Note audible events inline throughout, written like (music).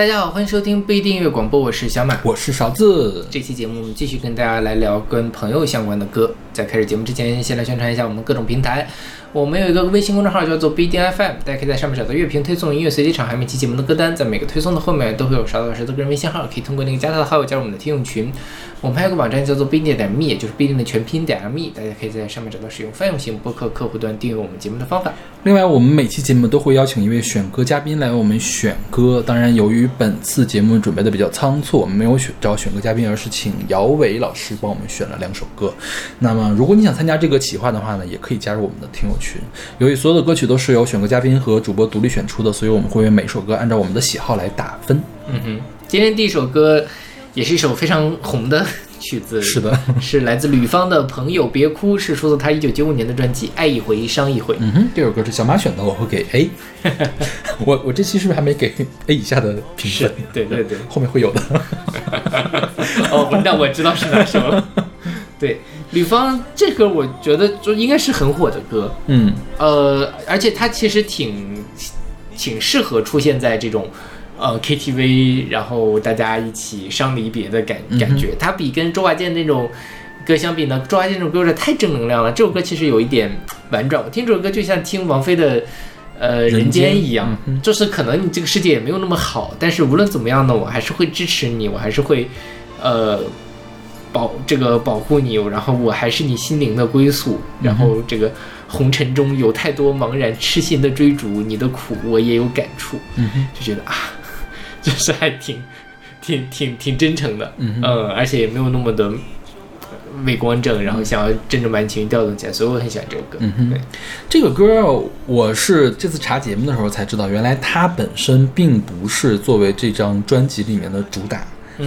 大家好，欢迎收听不一定音乐广播，我是小马。我是勺子。这期节目我们继续跟大家来聊跟朋友相关的歌。在开始节目之前，先来宣传一下我们各种平台。我们有一个微信公众号叫做 BDFM，大家可以在上面找到乐评推送、音乐随机场，还有每期节目的歌单。在每个推送的后面都会有勺子老师的个人微信号，可以通过那个加他的好友加入我们的听友群。我们还有个网站叫做不一定点 me，也就是不一定的全拼点 me，大家可以在上面找到使用泛用型播客客户端订阅我们节目的方法。另外，我们每期节目都会邀请一位选歌嘉宾来为我们选歌。当然，由于本次节目准备的比较仓促，我们没有选找选歌嘉宾，而是请姚伟老师帮我们选了两首歌。那么，如果你想参加这个企划的话呢，也可以加入我们的听友群。由于所有的歌曲都是由选歌嘉宾和主播独立选出的，所以我们会为每首歌按照我们的喜好来打分。嗯哼，今天第一首歌也是一首非常红的曲子，是的，是来自吕方的《朋友别哭》，是出自他一九九五年的专辑《爱一回伤一回》。嗯哼，这首歌是小马选的，我会给 A。(laughs) 我我这期是不是还没给 A 以下的评分？对对对，后面会有的。(laughs) 哦，那我知道是哪首了。(laughs) 对，吕方这歌我觉得就应该是很火的歌。嗯，呃，而且它其实挺挺适合出现在这种呃 KTV，然后大家一起伤离别的感感觉。它比跟周华健那种歌相比呢，周华健这种歌有点太正能量了。这首歌其实有一点婉转，我听这首歌就像听王菲的呃人间一样，就是可能你这个世界也没有那么好，但是无论怎么样呢，我还是会支持你，我还是会呃。保这个保护你，然后我还是你心灵的归宿。然后这个红尘中有太多茫然痴心的追逐，你的苦我也有感触。嗯就觉得啊，(laughs) 就是还挺挺挺挺真诚的。嗯而且也没有那么的伪光正，然后想要真正把你情绪调动起来，所以我很喜欢这首歌。嗯哼对，这个歌我是这次查节目的时候才知道，原来它本身并不是作为这张专辑里面的主打。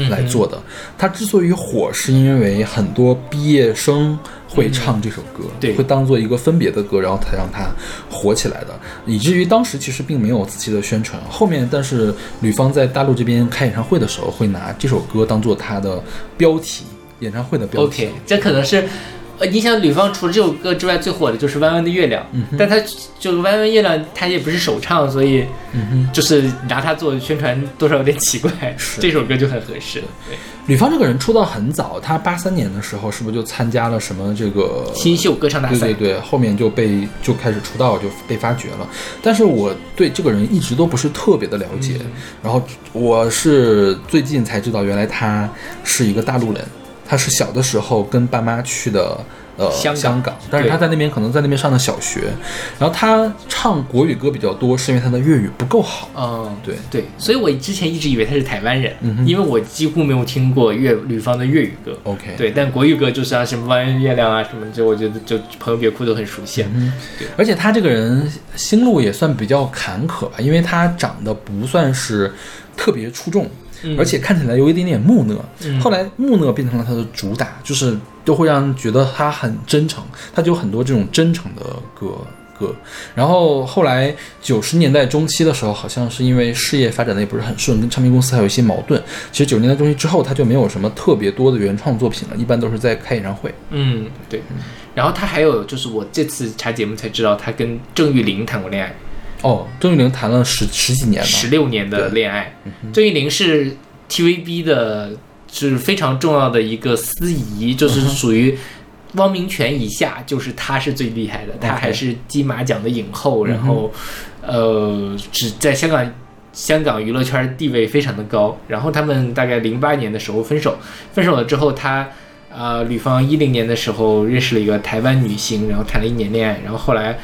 来做的，它之所以火，是因为很多毕业生会唱这首歌，对，会当做一个分别的歌，然后才让它火起来的。以至于当时其实并没有仔细的宣传，后面但是吕方在大陆这边开演唱会的时候，会拿这首歌当做他的标题，演唱会的标题。OK，这可能是。呃，你想吕方除了这首歌之外，最火的就是《弯弯的月亮》，但他就《弯弯月亮》，他也不是首唱，所以就是拿它做宣传，多少有点奇怪。(laughs) 这首歌就很合适。对，吕方这个人出道很早，他八三年的时候是不是就参加了什么这个新秀歌唱大赛？对对对，后面就被就开始出道，就被发掘了。但是我对这个人一直都不是特别的了解，然后我是最近才知道，原来他是一个大陆人。他是小的时候跟爸妈去的，呃，香港，但是他在那边可能在那边上的小学，然后他唱国语歌比较多，是因为他的粤语不够好。嗯，对对，所以我之前一直以为他是台湾人，因为我几乎没有听过粤吕方的粤语歌。OK，对，但国语歌就像什么《弯弯月亮》啊什么，就我觉得就朋友别哭都很熟悉。嗯，对，而且他这个人心路也算比较坎坷吧，因为他长得不算是特别出众。而且看起来有一点点木讷，后来木讷变成了他的主打，就是都会让人觉得他很真诚，他就有很多这种真诚的歌歌。然后后来九十年代中期的时候，好像是因为事业发展的也不是很顺，跟唱片公司还有一些矛盾。其实九十年代中期之后，他就没有什么特别多的原创作品了，一般都是在开演唱会。嗯，对。然后他还有就是我这次查节目才知道，他跟郑裕玲谈过恋爱。哦，郑裕玲谈了十十几年了，十六年的恋爱。郑裕玲是 TVB 的，是非常重要的一个司仪，就是属于汪明荃以下，就是她是最厉害的，她还是金马奖的影后，然后呃，只在香港香港娱乐圈地位非常的高。然后他们大概零八年的时候分手，分手了之后，他呃吕方一零年的时候认识了一个台湾女星，然后谈了一年恋爱，然后后来。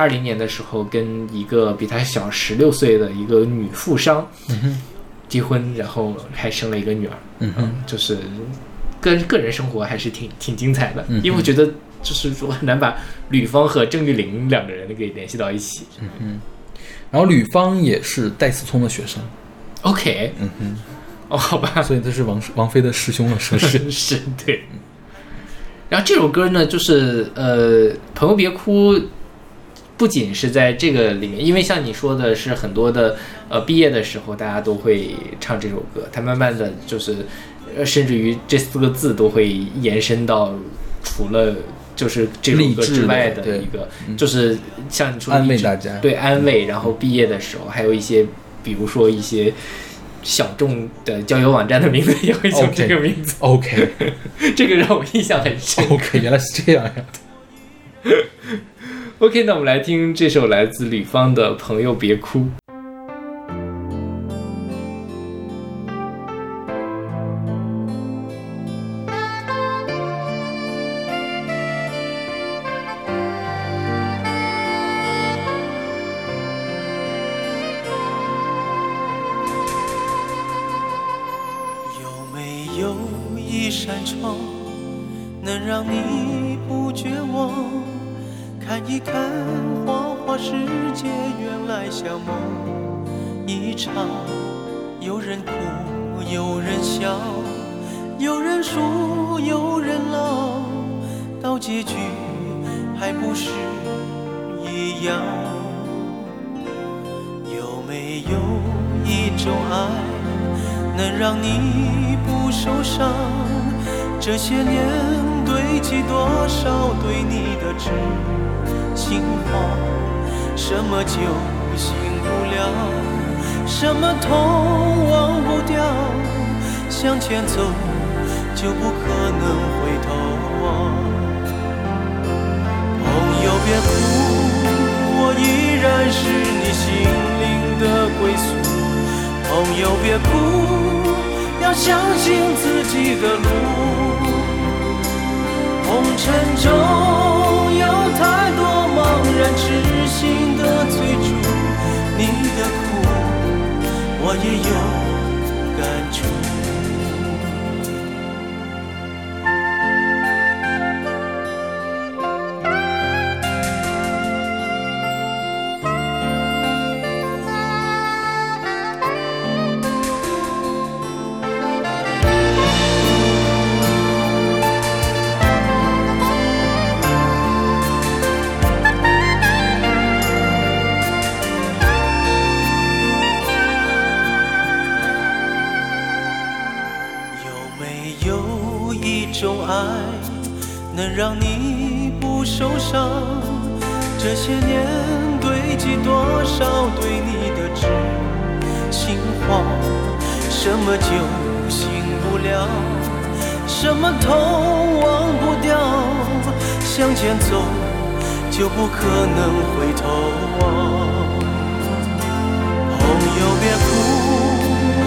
二零年的时候，跟一个比他小十六岁的一个女富商结婚，然后还生了一个女儿。嗯哼，就是个个人生活还是挺挺精彩的。因为我觉得，就是说很难把吕方和郑玉玲两个人给联系到一起。嗯哼，然后吕方也是戴思聪的学生。OK，嗯哼，哦，好吧，所以他是王王菲的师兄了，是不是？是，对。然后这首歌呢，就是呃，朋友别哭。不仅是在这个里面，因为像你说的是很多的，呃，毕业的时候大家都会唱这首歌，它慢慢的就是，呃，甚至于这四个字都会延伸到除了就是这首歌之外的一个，就是像你说安慰大家，对安慰，然后毕业的时候还有一些比如说一些小众的交友网站的名字也会叫这个名字。OK (laughs) 这个让我印象很深。OK，原来是这样呀。OK，那我们来听这首来自吕方的《朋友别哭》。有一种爱，能让你不受伤？这些年堆积多少对你的知心话？什么酒醒不了，什么痛忘不掉？向前走就不可能回头望。朋友别哭，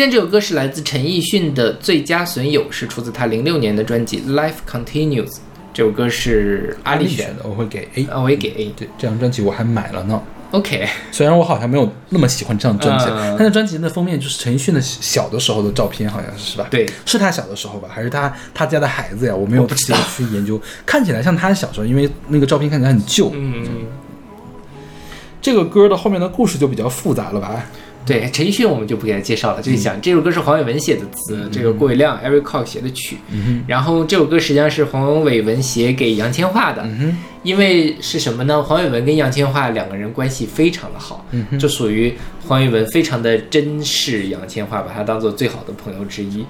现在这首歌是来自陈奕迅的《最佳损友》，是出自他零六年的专辑《Life Continues》。这首歌是阿力选的，我会给 A。啊，我也给 A。对，这张专辑我还买了呢。OK，虽然我好像没有那么喜欢这张专辑，嗯他的专辑的封面就是陈奕迅的小的时候的照片，好像是是吧？对，是他小的时候吧？还是他他家的孩子呀？我没有仔细去研究，看起来像他小时候，因为那个照片看起来很旧。嗯，这个歌的后面的故事就比较复杂了吧？对，陈奕迅我们就不给他介绍了，就是讲这首歌是黄伟文写的词，这个郭伟亮 Eric Cox 写的曲，然后这首歌实际上是黄伟文写给杨千嬅的，因为是什么呢？黄伟文跟杨千嬅两个人关系非常的好，就属于黄伟文非常的珍视杨千嬅，把她当做最好的朋友之一。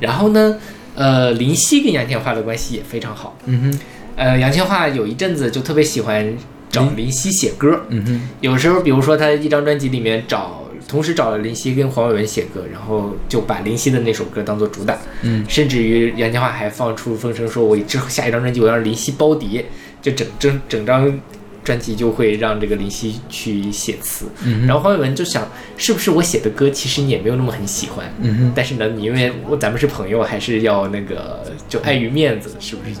然后呢，呃，林夕跟杨千嬅的关系也非常好，呃，杨千嬅有一阵子就特别喜欢找林夕写歌，嗯哼，有时候比如说他一张专辑里面找，同时找了林夕跟黄伟文写歌，然后就把林夕的那首歌当做主打，嗯。甚至于杨千嬅还放出风声说，我之后下一张专辑我要让林夕包碟，就整整整张专辑就会让这个林夕去写词，嗯然后黄伟文就想，是不是我写的歌其实你也没有那么很喜欢，嗯哼，但是呢，你因为我咱们是朋友，还是要那个就碍于面子，是不是？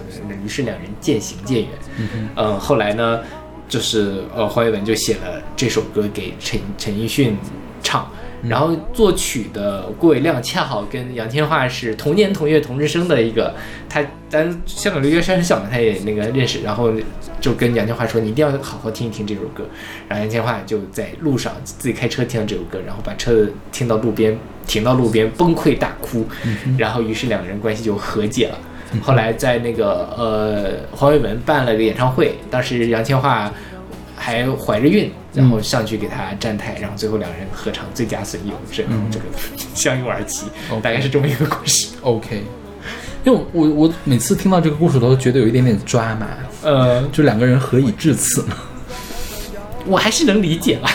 于是两人渐行渐远。嗯呃，后来呢，就是呃黄伟文就写了这首歌给陈陈奕迅唱，然后作曲的郭伟亮恰好跟杨千嬅是同年同月同日生的一个，他咱香港留学生很小嘛，他也那个认识，然后就跟杨千嬅说你一定要好好听一听这首歌，然后杨千嬅就在路上自己开车听了这首歌，然后把车停到路边，停到路边崩溃大哭，然后于是两个人关系就和解了。后来在那个呃黄伟文办了个演唱会，当时杨千嬅还怀着孕，然后上去给他站台，然后最后两人合唱《最佳损友》，然后这个相拥而泣大概是这么一个故事。OK，因为我我每次听到这个故事都觉得有一点点抓马，呃，就两个人何以至此呢？我还是能理解了，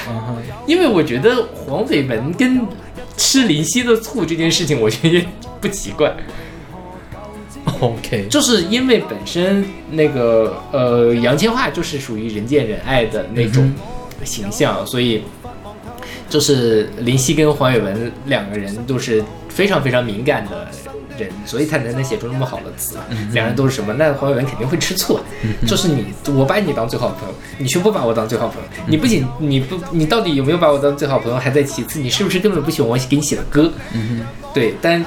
因为我觉得黄伟文跟吃林夕的醋这件事情，我觉得也不奇怪。(laughs) OK，就是因为本身那个呃杨千嬅就是属于人见人爱的那种形象，所以就是林夕跟黄伟文两个人都是非常非常敏感的人，所以他才能写出那么好的词。两人都是什么？那黄伟文肯定会吃醋啊，就是你我把你当最好的朋友，你却不把我当最好朋友，你不仅你不你到底有没有把我当最好朋友，还在其次，你是不是根本不喜欢我给你写的歌？对，但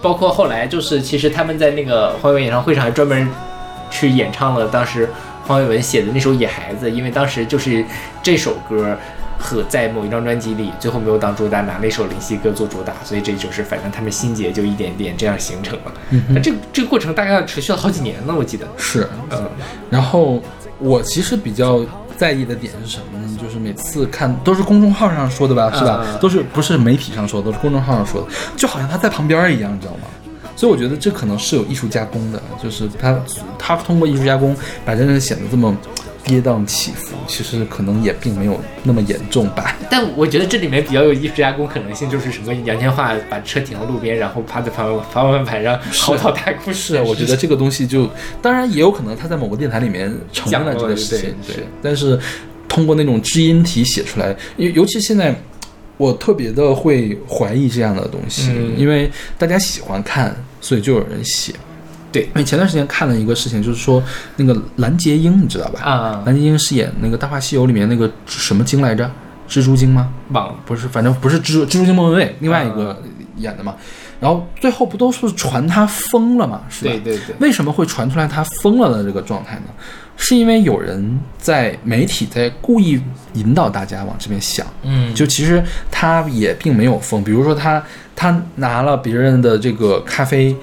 包括后来就是，其实他们在那个黄伟文演唱会上还专门去演唱了当时黄伟文写的那首《野孩子》，因为当时就是这首歌和在某一张专辑里最后没有当主打，拿那首林夕歌做主打，所以这就是反正他们心结就一点点这样形成了。那这个这个过程大概持续了好几年呢，我记得。是，嗯然后我其实比较在意的点是什么呢？就是每次看都是公众号上说的吧，是吧？嗯都是不是媒体上说的，都是公众号上说的，就好像他在旁边一样，你知道吗？所以我觉得这可能是有艺术加工的，就是他他通过艺术加工把这人显得这么跌宕起伏，其实可能也并没有那么严重吧。(laughs) 但我觉得这里面比较有艺术加工可能性，就是什么杨千嬅把车停到路边，然后趴在方方向盘上嚎啕大哭。是，啊我觉得这个东西就，当然也有可能他在某个电台里面承认了这个事情对但是通过那种知音体写出来，尤尤其现在。我特别的会怀疑这样的东西，嗯因为大家喜欢看，所以就有人写。对因为前段时间看了一个事情，就是说那个蓝洁瑛，你知道吧？啊，蓝洁瑛是演那个《大话西游》里面那个什么精来着？蜘蛛精吗？忘了。不是，反正不是蜘蛛蜘蛛精莫文蔚，另外一个演的嘛。然后最后不都是传他疯了嘛？是吧？对对对，为什么会传出来他疯了的这个状态呢？是因为有人在媒体在故意引导大家往这边想，嗯，就其实他也并没有疯。比如说他他拿了别人的这个咖啡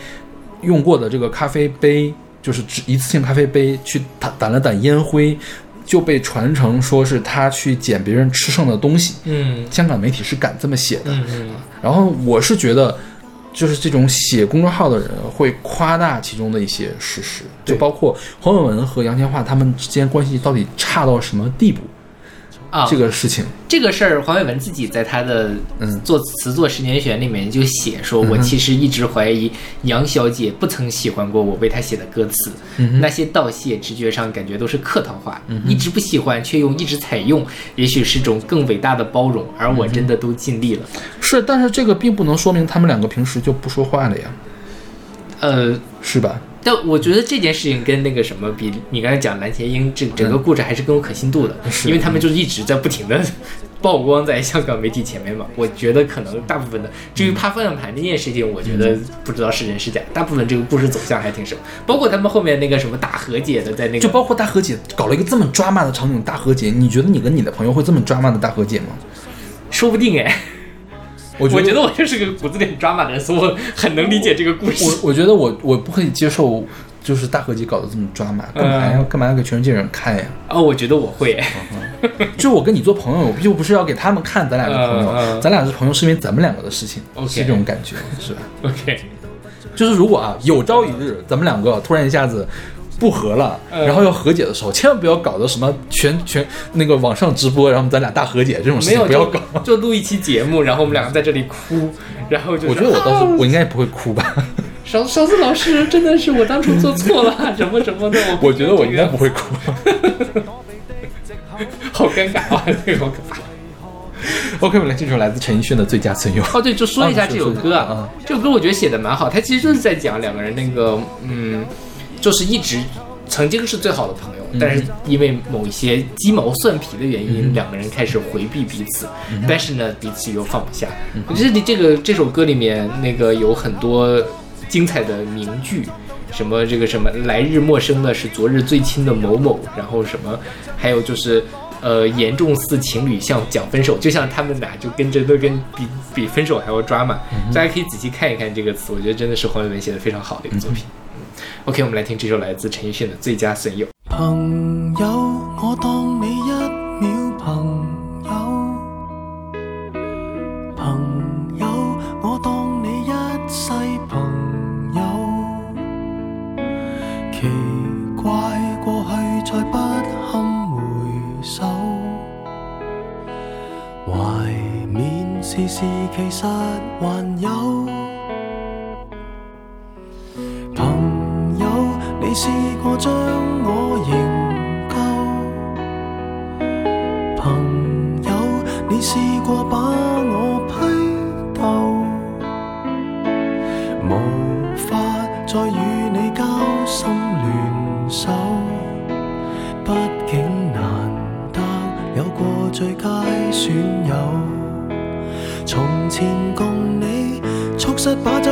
用过的这个咖啡杯，就是只一次性咖啡杯去掸掸了掸烟灰，就被传成说是他去捡别人吃剩的东西。嗯香港媒体是敢这么写的，嗯嗯然后我是觉得，就是这种写公众号的人会夸大其中的一些事实，就包括黄伟文和杨千嬅他们之间关系到底差到什么地步，啊，这个事情，这个事儿，黄伟文自己在他的嗯。作词作十年选里面就写说，我其实一直怀疑杨小姐不曾喜欢过我为她写的歌词，嗯那些道谢直觉上感觉都是客套话，一直不喜欢却又一直采用，也许是种更伟大的包容，而我真的都尽力了。是，但是这个并不能说明他们两个平时就不说话了呀，呃，是吧？但我觉得这件事情跟那个什么比，你刚才讲蓝洁瑛这整个故事还是更有可信度的，因为他们就一直在不停的曝光在香港媒体前面嘛。我觉得可能大部分的，至于趴方向盘这件事情，我觉得不知道是真是假，大部分这个故事走向还挺什么，包括他们后面那个什么大和解的，在那个就包括大和解搞了一个这么抓马的场景，大和解，你觉得你跟你的朋友会这么抓马的大和解吗？说不定哎，我觉得我就是个骨子里很抓马的人，所以我很能理解这个故事。我我觉得我我不可以接受，就是大合集搞得这么抓马，干嘛要、干嘛要给全世界人看呀？哦，我觉得我会，就我跟你做朋友，又不是要给他们看咱俩是朋友，咱俩是朋友是因为咱们两个的事情 OK 是这种感觉，是吧？OK，就是如果啊有朝一日咱们两个突然一下子不和了，嗯然后要和解的时候，千万不要搞得什么全全那个网上直播，然后咱俩大和解这种事情不要搞。(laughs) 就录一期节目，然后我们两个在这里哭，然后就我觉得我倒是啊我应该不会哭吧，勺勺子老师真的是我当初做错了，(laughs) 什么什么的，我我觉得我应该不会哭。(laughs) 好尴尬啊，这个好可怕。OK，我们来这首来自陈奕迅的《最佳损友》。哦，对，就说一下啊这首歌啊，啊这首歌我觉得写的蛮好，它其实就是在讲两个人那个，嗯，就是一直曾经是最好的朋友，但是因为某一些鸡毛蒜皮的原因，两个人开始回避彼此，但是呢，彼此又放不下。我觉得这个这首歌里面那个有很多精彩的名句。什么这个什么来日陌生的是昨日最亲的某某，然后什么，还有就是呃严重似情侣像讲分手，就像他们俩就跟真的跟比比分手还要抓嘛。大家可以仔细看一看这个词，我觉得真的是黄伟文写的非常好的一个作品。嗯 OK，我们来听这首来自陈奕迅的《最佳损友》。朋友，我當你一秒朋友，朋友，我當你一世朋友。奇怪，過去再不堪回首，懷緬時時其實還有。你試過將我營救？朋友，你試過把我批鬥？無法再與你交心聯手，畢竟難得有过最佳損友。從前共你促膝把酒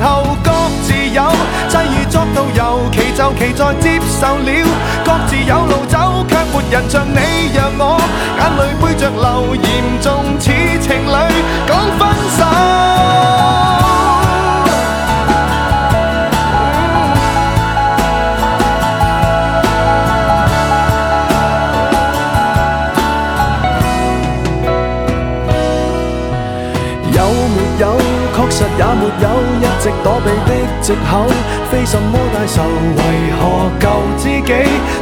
后各自有，際遇作導遊，其就其在接受了，各自有路走，卻沒人像你讓我眼淚背着流，嚴重似情侶講分手。有沒有？確實也沒有，直躲避的藉口，非什麼大仇。為何舊知己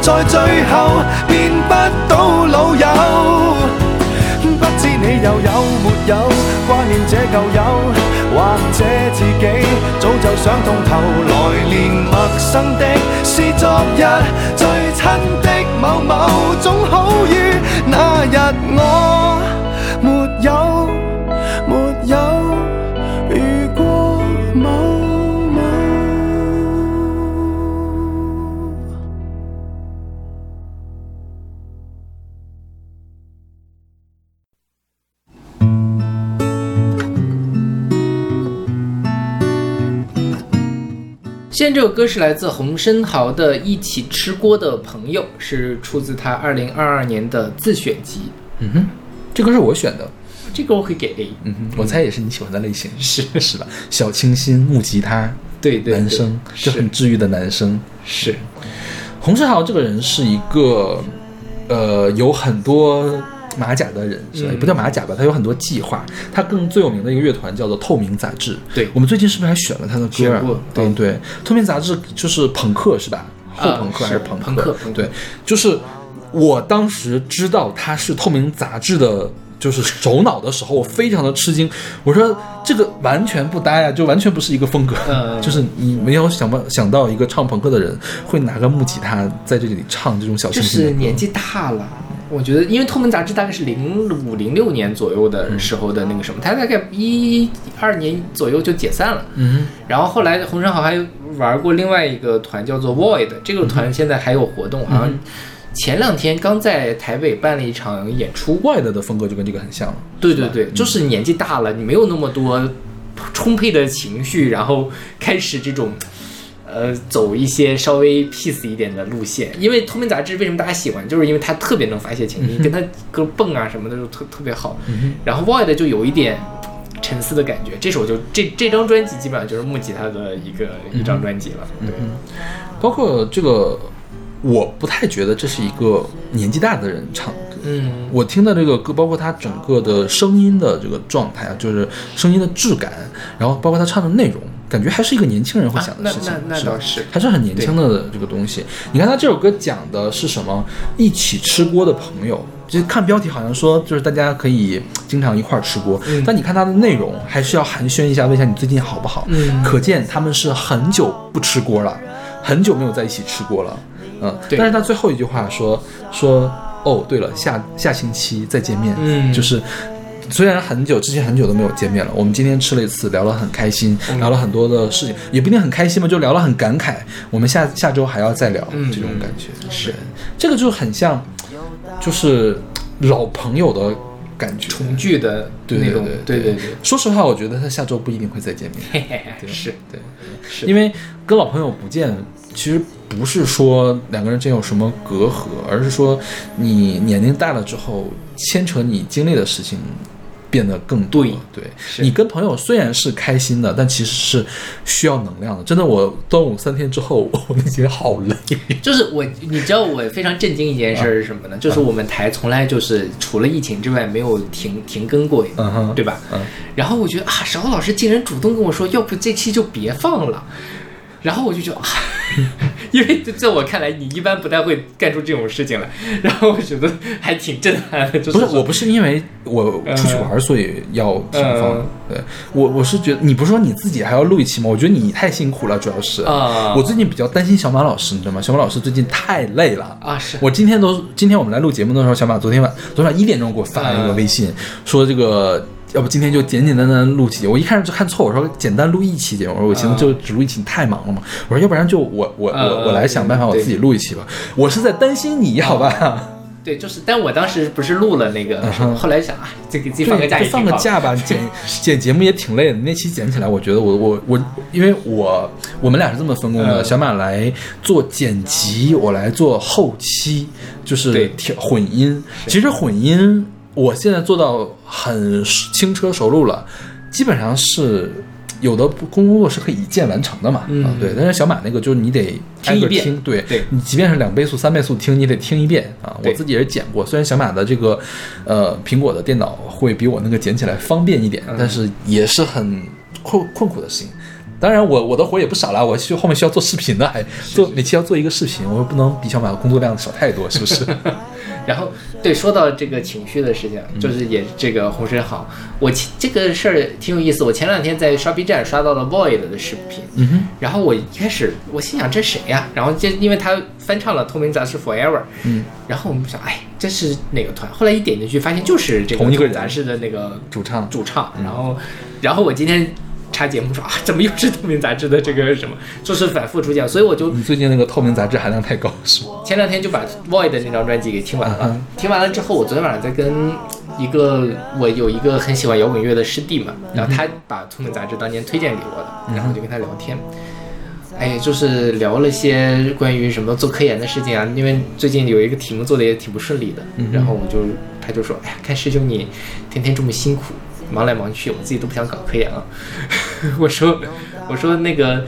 在最後變不到老友？不知你又有沒有掛念這舊友，或者自己早就想通透。來年陌生的是昨日最親的某某，總好於那日我。现在这首歌是来自洪生豪的《一起吃锅的朋友》，是出自他二零二二年的自选集。嗯哼，这歌是我选的。这个我会给 A。嗯哼，我猜也是你喜欢的类型，(laughs) 是是吧？小清新木吉他，对对对男生就很治愈的男生。是，洪世豪这个人是一个，呃，有很多马甲的人，是吧？嗯也不叫马甲吧，他有很多计划。他更最有名的一个乐团叫做透明杂志。对我们最近是不是还选了他的歌？对对，透明杂志就是朋克是吧？后朋克还是朋克？朋克对，就是我当时知道他是透明杂志的。就是首脑的时候，我非常的吃惊。我说这个完全不搭呀，就完全不是一个风格。嗯就是你没有想不想到一个唱朋克的人会拿个木吉他在这里唱这种小就清新就。是年纪大了。我觉得，因为《透明杂志》大概是零五零六年左右的时候的那个什么，他大概一二年左右就解散了。嗯然后后来洪生豪还玩过另外一个团叫做 Void，这个团现在还有活动，好像前两天刚在台北办了一场演出。，Wide 的风格就跟这个很像了。对对对，就是年纪大了，你没有那么多充沛的情绪，然后开始这种。呃，走一些稍微 peace 一点的路线，因为《透明杂志》为什么大家喜欢，就是因为它特别能发泄情绪，跟他歌蹦啊什么的就特特别好。然后 Void 就有一点沉思的感觉，这首就这这张专辑基本上就是木吉他的一个一张专辑了。对，包括这个，我不太觉得这是一个年纪大的人唱的歌。嗯我听的这个歌，包括他整个的声音的这个状态啊，就是声音的质感，然后包括他唱的内容，感觉还是一个年轻人会想的事情。啊那那那是吧倒是还是很年轻的这个东西。你看他这首歌讲的是什么？一起吃锅的朋友。就看标题好像说，就是大家可以经常一块儿吃锅，嗯但你看它的内容，还是要寒暄一下，问一下你最近好不好。嗯可见他们是很久不吃锅了，很久没有在一起吃锅了。嗯，对但是他最后一句话说说哦，对了，下下星期再见面。嗯就是虽然很久之前很久都没有见面了，我们今天吃了一次，聊了很开心，嗯聊了很多的事情，也不一定很开心嘛，就聊了很感慨。我们下下周还要再聊，嗯这种感觉是这个就很像，就是老朋友的感觉。重聚的那种，对对对说实话，我觉得他下周不一定会再见面。嘿嘿嘿，是对，是，因为跟老朋友不见，其实不是说两个人真有什么隔阂，而是说你年龄大了之后，牵扯你经历的事情变得更多。对对你跟朋友虽然是开心的，但其实是需要能量的。真的，我端午三天之后，(laughs) 我已经好累。就是我，你知道我非常震惊一件事儿是什么呢？就是我们台从来就是除了疫情之外没有停停更过，嗯哼对吧？嗯然后我觉得啊，勺子老师竟然主动跟我说，要不这期就别放了。然后我就觉得啊，(laughs) 因为在我看来，你一般不太会干出这种事情来。然后我觉得还挺震撼的，就是不是，我不是因为我出去玩，所以要停放。嗯对我，我是觉得你不是说你自己还要录一期吗？我觉得你太辛苦了，主要是啊我最近比较担心小马老师，你知道吗？小马老师最近太累了啊是我今天都今天我们来录节目的时候，小马昨天晚昨天晚一点钟给我发了一个嗯微信，说这个。要不今天就简简单单录期，我一开始就看错，我说简单录一期节目，我说我寻思就只录一期，你太忙了嘛。我说要不然就我我我嗯我来想办法，我自己录一期吧。我是在担心你，好吧？对，就是，但我当时不是录了那个，嗯后来想啊，就给自己放个假，放个假吧，剪 (laughs) 剪节目也挺累的。那期剪起来，我觉得我我我，因为我我们俩是这么分工的，嗯小马来做剪辑，我来做后期，就是调混音。其实混音我现在做到很轻车熟路了，基本上是。有的工作是可以一键完成的嘛，嗯啊对，但是小马那个就是你得挨个听一遍听，对，对你即便是两倍速、三倍速听，你得听一遍啊。我自己也是剪过，虽然小马的这个呃苹果的电脑会比我那个剪起来方便一点，嗯但是也是很困困苦的事情。当然我，我的活也不少啦，我需后面需要做视频的，还做每期要做一个视频，我又不能比小马的工作量少太多，是不是？(laughs) 然后对，说到这个情绪的事情，嗯就是也这个洪水好，我前这个事儿挺有意思。我前两天在刷 B 站刷到了 Void 的视频，嗯哼，然后我一开始我心想这谁呀、然后就因为他翻唱了《透明杂志 Forever》，嗯，然后我们想哎这是哪个团？后来一点进去发现就是这个透明杂志的那个主唱主唱，然后然后我今天。查节目说啊，怎么又是透明杂志的这个什么，就是反复出现，所以我就你最近那个透明杂志含量太高，是吗？前两天就把 Void 的那张专辑给听完了。嗯听完了之后，我昨天晚上在跟一个我有一个很喜欢摇滚乐的师弟嘛，然后他把《透明杂志》当年推荐给我的，然后我就跟他聊天。哎，就是聊了些关于什么做科研的事情啊。因为最近有一个题目做的也挺不顺利的，然后我就他就说，哎呀，看师兄你天天这么辛苦，忙来忙去，我自己都不想搞科研了。(laughs) 我说我说那个。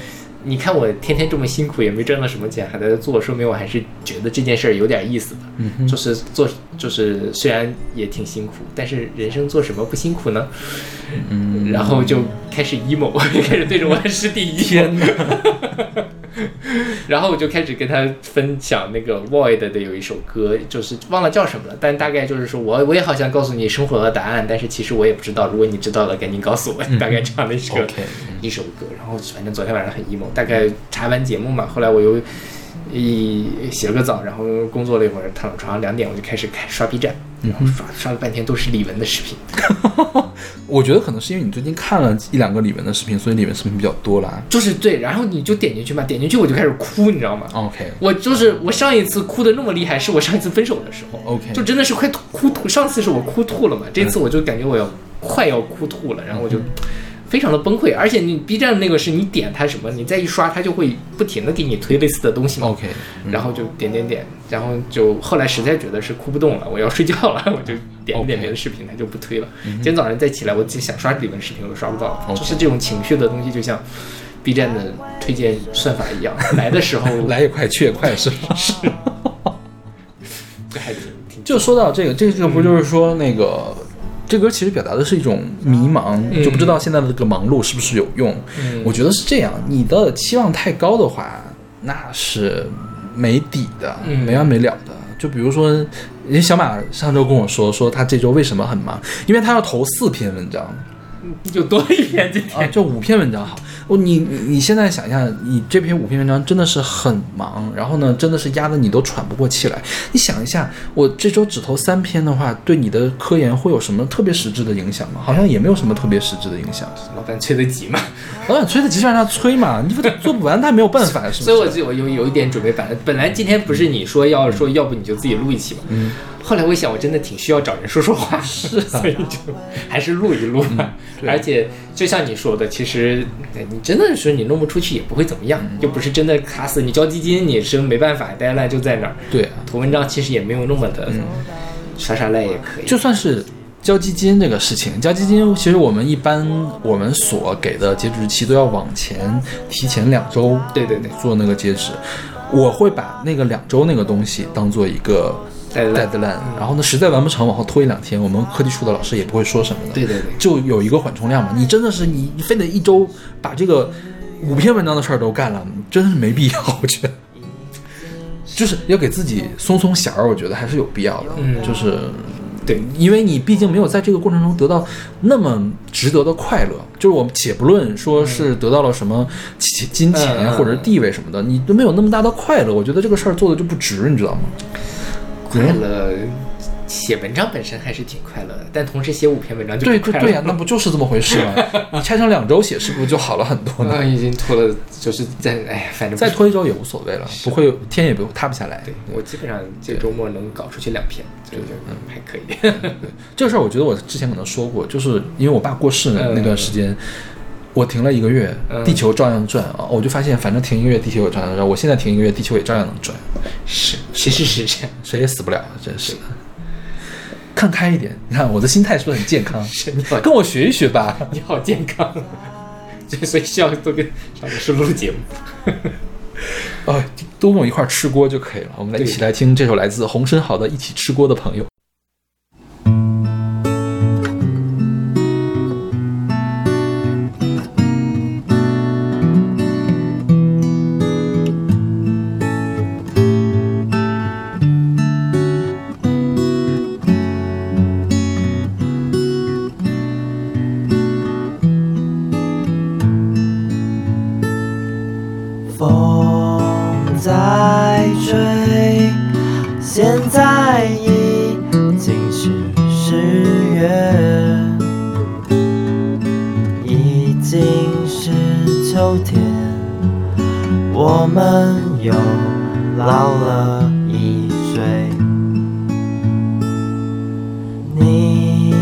你看我天天这么辛苦，也没挣到什么钱，还在做，说明我还是觉得这件事儿有点意思。嗯就是做，就是虽然也挺辛苦，但是人生做什么不辛苦呢？嗯，然后就开始 emo，(laughs) 开始对着我的师弟 (laughs) emo。天哪！(laughs) 然后我就开始跟他分享那个 Void 的有一首歌，就是忘了叫什么了，但大概就是说我我也好想告诉你生活的答案，但是其实我也不知道。如果你知道了，赶紧告诉我。大概这样的一个一首歌。然后反正昨天晚上很 emo，大概查完节目嘛，后来我又一洗了个澡，然后工作了一会儿，躺床上两点我就开始开刷 B 站，然后刷刷了半天都是李玟的视频。(laughs) 我觉得可能是因为你最近看了一两个李玟的视频，所以李玟视频比较多啦。就是对，然后你就点进去嘛，点进去我就开始哭，你知道吗？OK 我就是我上一次哭的那么厉害，是我上一次分手的时候 OK 就真的是快哭吐。上次是我哭吐了嘛，这次我就感觉我要快要哭吐了，然后我就非常的崩溃。而且你 B 站那个是你点它什么，你再一刷，它就会不停的给你推类似的东西嘛。OK，然后就点点点，然后就后来实在觉得是哭不动了，我要睡觉了，(laughs) 我就点一点别的视频，它就不推了。今天早上再起来，我自己想刷李玟视频，我都刷不到就是这种情绪的东西，就像 B 站的推荐算法一样，(laughs) 来的时候 (laughs) 来也快，去也快，是吧？这还挺挺就说到这个，这个不就是说那个。这歌其实表达的是一种迷茫，嗯就不知道现在的这个忙碌是不是有用。嗯我觉得是这样，你的期望太高的话，那是没底的，嗯没完没了的。就比如说，人家小马上周跟我说，说他这周为什么很忙，因为他要投四篇文章 (laughs) 就多一篇今啊，天。就五篇文章好。哦，你你你现在想一下，你这篇五篇文章真的是很忙，然后呢，真的是压得你都喘不过气来。你想一下，我这周只投三篇的话，对你的科研会有什么特别实质的影响吗？好像也没有什么特别实质的影响。老板催得急嘛，老板催得急就让他催嘛，你不 (laughs) 做不完他也没有办法，是不是？所以我就我有有一点准备反正本来今天不是你说要说要不你就自己录一期嘛，嗯，后来我一想我真的挺需要找人说说话，(laughs) (laughs) 是、所以就还是录一录吧。对而且就像你说的，其实哎你真的是你弄不出去也不会怎么样，又不是真的卡死你交基金，你是没办法，deadline 就在那儿。对啊，投文章其实也没有那么的耍耍赖也可以。就算是交基金这个事情，交基金其实我们一般我们所给的截止日期都要往前提前两周，对对对做那个截止。我会把那个两周那个东西当做一个 deadline 然后呢，实在完不成往后拖一两天，我们科技处的老师也不会说什么的。对对对就有一个缓冲量嘛。你真的是你你非得一周把这个五篇文章的事儿都干了，真的是没必要，(laughs) 我觉得。就是要给自己松松弦儿，我觉得还是有必要的。嗯就是对，因为你毕竟没有在这个过程中得到那么值得的快乐。就是我们且不论说是得到了什么金金钱或者是地位什么的，你都没有那么大的快乐，我觉得这个事儿做的就不值，你知道吗？快乐。写文章本身还是挺快乐的，但同时写五篇文章就对快乐对对呀、那不就是这么回事吗？你拆成两周写，是不是就好了很多呢？啊，已经拖了，就是在哎呀，反正再拖一周也无所谓了，不会天也不塌不下来。对我基本上这周末能搞出去两篇，这就嗯还可以。这个事儿，我觉得我之前可能说过，就是因为我爸过世的嗯那段时间，我停了一个月，嗯地球照样转啊，我就发现反正停一个月，地球也照样转，我现在停一个月，地球也照样能转，是，其实是这样。(laughs) 谁也死不了，真是的。看开一点，你看我的心态是不是很健康？(laughs) 是你好，跟我学一学吧。(laughs) 你好健康，就所以需要多跟邵老师录节目。哦，多跟我一块儿吃锅就可以了。我们来一起来听这首来自洪生豪的《一起吃锅的朋友》。现在已经是十月，已经是秋天，我们又老了一岁。你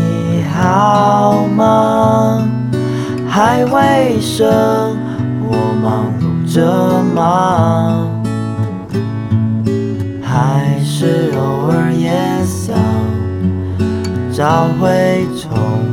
好吗？还未生，我忙碌着忙，找回从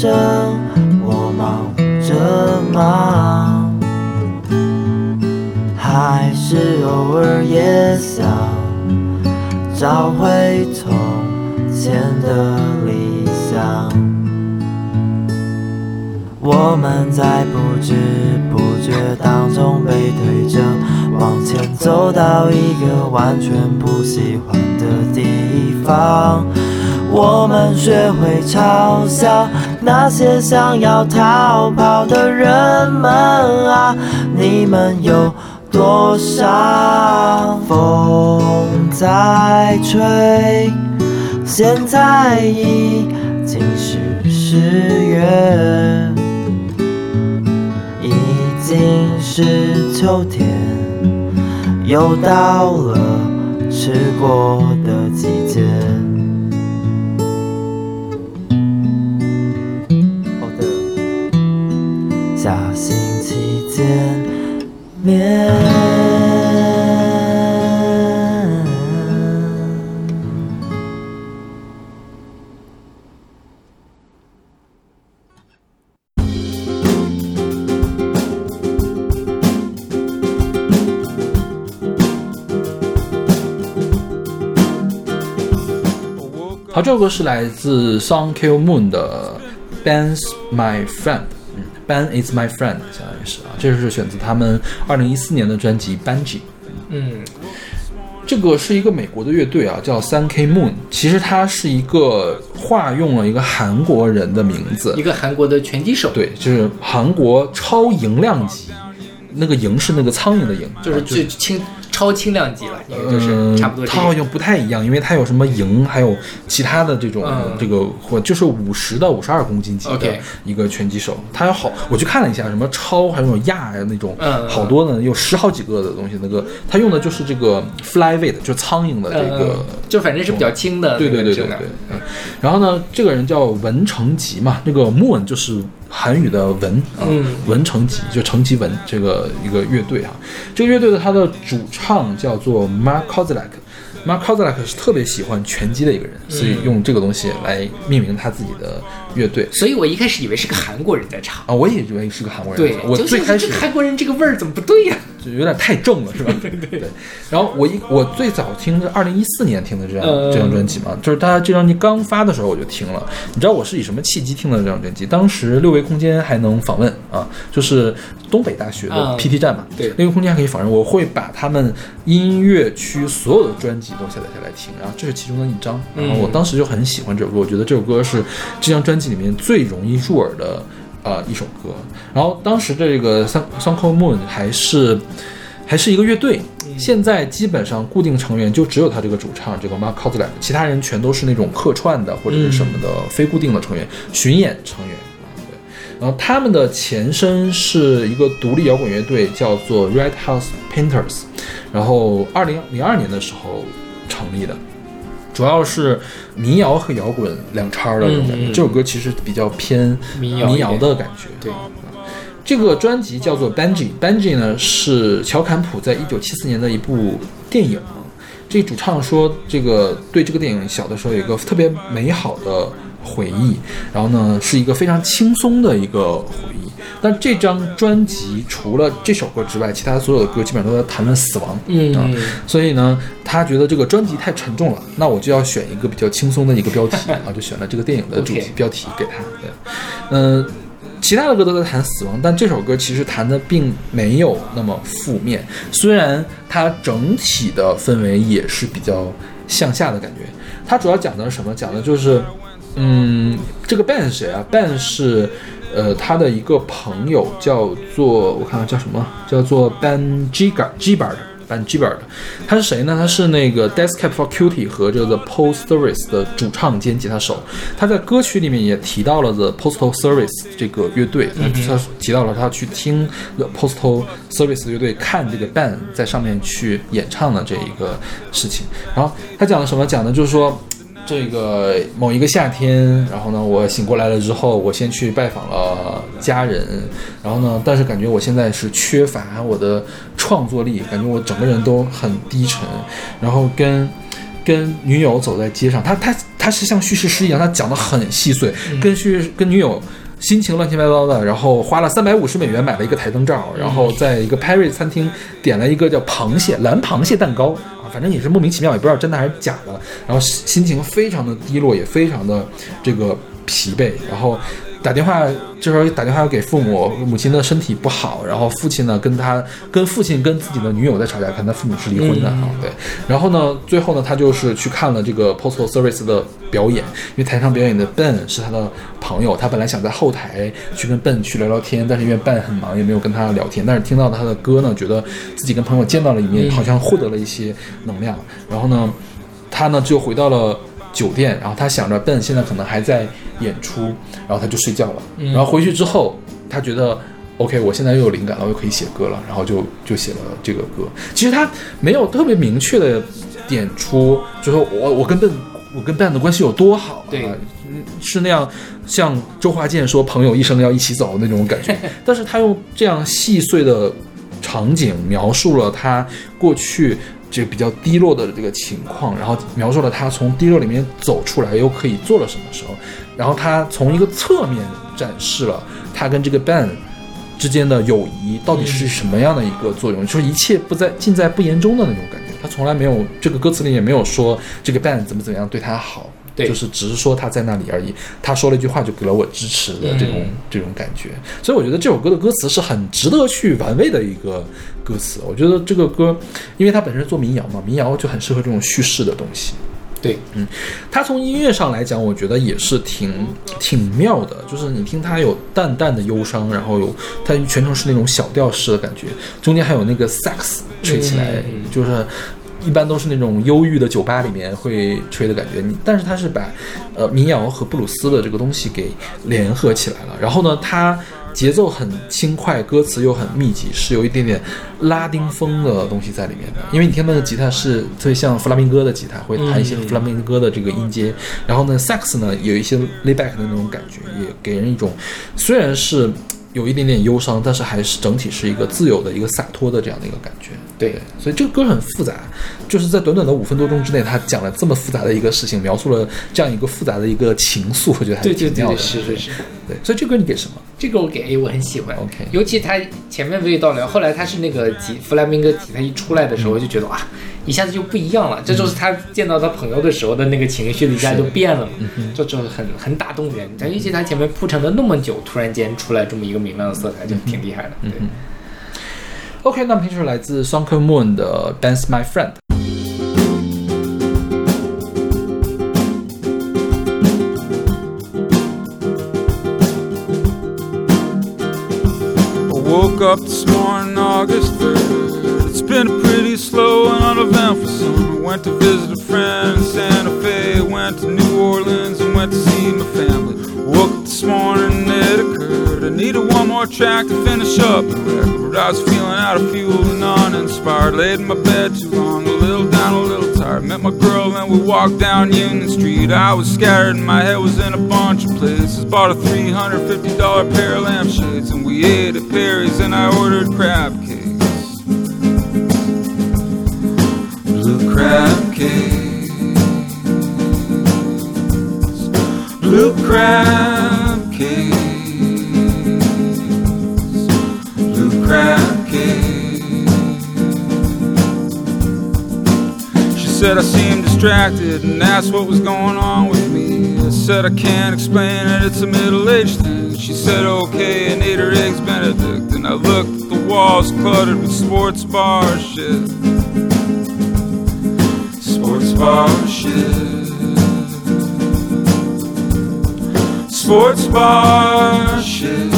未生，我忙着忙，还是偶尔也想找回从前的理想。我们在不知不觉当中被推着往前走到一个完全不喜欢的地方。我们学会嘲笑那些想要逃跑的人们啊，你们有多少风在吹？现在已经是十月。已经是秋天，又到了吃过下星期见面。好，这首歌是来自 Song Kill Moon 的《Ben's My Friend》，嗯，Ben is my friend，相当于是啊，这是选自他们二零一四年的专辑《Bungie》。嗯，这个是一个美国的乐队啊，叫三 K Moon。其实它是一个化用了一个韩国人的名字一，个韩国的拳击手，对，就是韩国超营量级，那个营是那个苍蝇的蝇，就是啊最轻超轻量级了，就是嗯，差不多这个。它好像不太一样，因为它有什么营，还有其他的这种、嗯。这个或就是五十到五十二公斤级的一个拳击手，它有好，我去看了一下，什么超还有那种亚呀那种，嗯。好多呢，有十好几个的东西，那个它用的就是这个 flyweight，就苍蝇的这个。嗯，就反正是比较轻的对对对对对，嗯，然后呢，这个人叫文成吉嘛，那个 moon 就是韩语的文啊，嗯文成吉就成吉文这个一个乐队啊，这个乐队的它的主唱叫做 Mark Kozlak。Mark Kozlak 是特别喜欢拳击的一个人，所以用这个东西来命名他自己的乐队所以我一开始以为是个韩国人在唱。啊。我也以为是个韩国人，对，我最开始这韩国人这个味儿怎么不对呀？就有点太正了，是吧？(laughs) 对对对。然后我一我最早听是二零一四年听的这张、嗯这张专辑嘛，就是他这张专辑刚发的时候我就听了。你知道我是以什么契机听的这张专辑？当时六维空间还能访问啊，就是东北大学的嗯 PT 站嘛，对六维空间还可以访问，我会把他们音乐区所有的专辑都下载下来听，然后这是其中的一张。然后我当时就很喜欢这首歌，我觉得这首歌是这张专辑里面最容易入耳的。呃，一首歌，然后当时的这个 Sun Sun c o Moon 还是还是一个乐队，现在基本上固定成员就只有他这个主唱这个 Mark Kozlak，其他人全都是那种客串的或者是什么的非固定的成员、巡演成员啊。对，然后他们的前身是一个独立摇滚乐队，叫做 Red House Painters，然后二零零二年的时候成立的。主要是民谣和摇滚两叉儿的这种感觉。这首歌其实比较偏民谣民谣的感觉。对，这个专辑叫做《Benji》，Benji 呢是乔坎普在一九七四年的一部电影。这主唱说，这个对这个电影小的时候有一个特别美好的回忆，然后呢是一个非常轻松的一个回忆。但这张专辑除了这首歌之外，其他所有的歌基本上都在谈论死亡。嗯啊，所以呢，他觉得这个专辑太沉重了，那我就要选一个比较轻松的一个标题 (laughs) 啊，就选了这个电影的主题标题给他。对，嗯、其他的歌都在谈死亡，但这首歌其实谈的并没有那么负面，虽然它整体的氛围也是比较向下的感觉。它主要讲的是什么？讲的就是，嗯，这个 Ben 是谁啊？Ben 是呃，他的一个朋友叫做我看看叫什么，叫做 Ben Giga Gibbard。Ben Gibbard，他是谁呢？他是那个 Death Cab for Cutie 和这个 The Post Service 的主唱兼吉他手。他在歌曲里面也提到了 The Postal Service 这个乐队，他他提到了他去听 The Postal Service 乐队，看这个 Ben 在上面去演唱的这一个事情。然后他讲的什么？讲的就是说。这个某一个夏天，然后呢，我醒过来了之后，我先去拜访了家人，然后呢，但是感觉我现在是缺乏我的创作力，感觉我整个人都很低沉，然后跟跟女友走在街上，他他他是像叙事诗一样，他讲的很细碎，跟叙跟女友心情乱七八糟的，然后花了三百五十美元买了一个台灯罩，然后在一个 Paris 餐厅点了一个叫螃蟹蓝螃蟹蛋糕。反正也是莫名其妙，也不知道真的还是假的。然后心情非常的低落，也非常的这个疲惫。然后打电话，这时候打电话给父母，母亲的身体不好。然后父亲呢，跟他跟父亲跟自己的女友在吵架，看他父母是离婚的啊。对。然后呢，最后呢，他就是去看了这个 Postal Service 的表演，因为台上表演的 Ben 是他的朋友，他本来想在后台去跟 Ben 去聊聊天，但是因为 Ben 很忙，也没有跟他聊天。但是听到他的歌呢，觉得自己跟朋友见到了一面，好像获得了一些能量。然后呢，他呢就回到了酒店，然后他想着 Ben 现在可能还在演出，然后他就睡觉了。然后回去之后，他觉得 OK，我现在又有灵感了，我又可以写歌了，然后就就写了这个歌。其实他没有特别明确的点出，就说我我跟 Ben 我跟 Ben 的关系有多好，对，是那样像周华健说朋友一生要一起走那种感觉。(laughs) 但是他用这样细碎的场景描述了他过去。这个比较低落的这个情况，然后描述了他从低落里面走出来又可以做了什么时候，然后他从一个侧面展示了他跟这个 Ben 之间的友谊到底是什么样的一个作用，就是一切不在尽在不言中的那种感觉。他从来没有这个歌词里也没有说这个 Ben 怎么怎么样对他好。就是只是说他在那里而已，他说了一句话就给了我支持的这种这种感觉，所以我觉得这首歌的歌词是很值得去玩味的一个歌词。我觉得这个歌，因为它本身做民谣嘛，民谣就很适合这种叙事的东西。对，嗯，它从音乐上来讲，我觉得也是挺挺妙的，就是你听它有淡淡的忧伤，然后有它全程是那种小调式的感觉，中间还有那个萨克斯吹起来，就是。一般都是那种忧郁的酒吧里面会吹的感觉，你但是他是把，呃，民谣和布鲁斯的这个东西给联合起来了。然后呢，它节奏很轻快，歌词又很密集，是有一点点拉丁风的东西在里面的。因为你听那个吉他是特别像弗拉明戈的吉他，会弹一些弗拉明戈的这个音阶。然后呢，萨克斯呢有一些 layback 的那种感觉，也给人一种虽然是。有一点点忧伤，但是还是整体是一个自由的一个洒脱的这样的一个感觉。对，所以这个歌很复杂，就是在短短的五分多钟之内，他讲了这么复杂的一个事情，描述了这样一个复杂的一个情愫，我觉得还挺妙的。是是是，对。所以这歌你给什么？这歌我给 A，我很喜欢。OK，尤其他前面娓娓道来，后来他是那个吉弗莱明戈吉他一出来的时候，就觉得哇。一下子就不一样了，这就是他见到他朋友的时候的那个情绪，一下就变了嘛，就就很很打动人。但尤其他前面铺陈了那么久，突然间出来这么一个明亮的色彩，就挺厉害的。对，OK，那么听就是来自 s o n k Moon 的 Dance My Friend。Been a pretty slow and uneventful summer. Went to visit a friend in Santa Fe, went to New Orleans and went to see my family. This morning, it occurred. I needed one more track to finish up the record, but I was feeling out of fuel and uninspired. Laid in my bed too long, a little down, a little tired. Met my girl and we walked down Union Street. I was scattered and my head was in a bunch of places. Bought a $350 pair of lampshades and we ate at Perry's and I ordered crab cakes, blue crab cakes, blue crab said I seemed distracted and asked what was going on with me. I said I can't explain it, it's a middle-aged thing. She said okay and ate her eggs Benedict, and I looked at the walls cluttered with sports bar shit sports bar shit. Sports bar shit.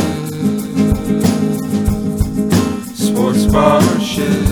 Sports bar shit.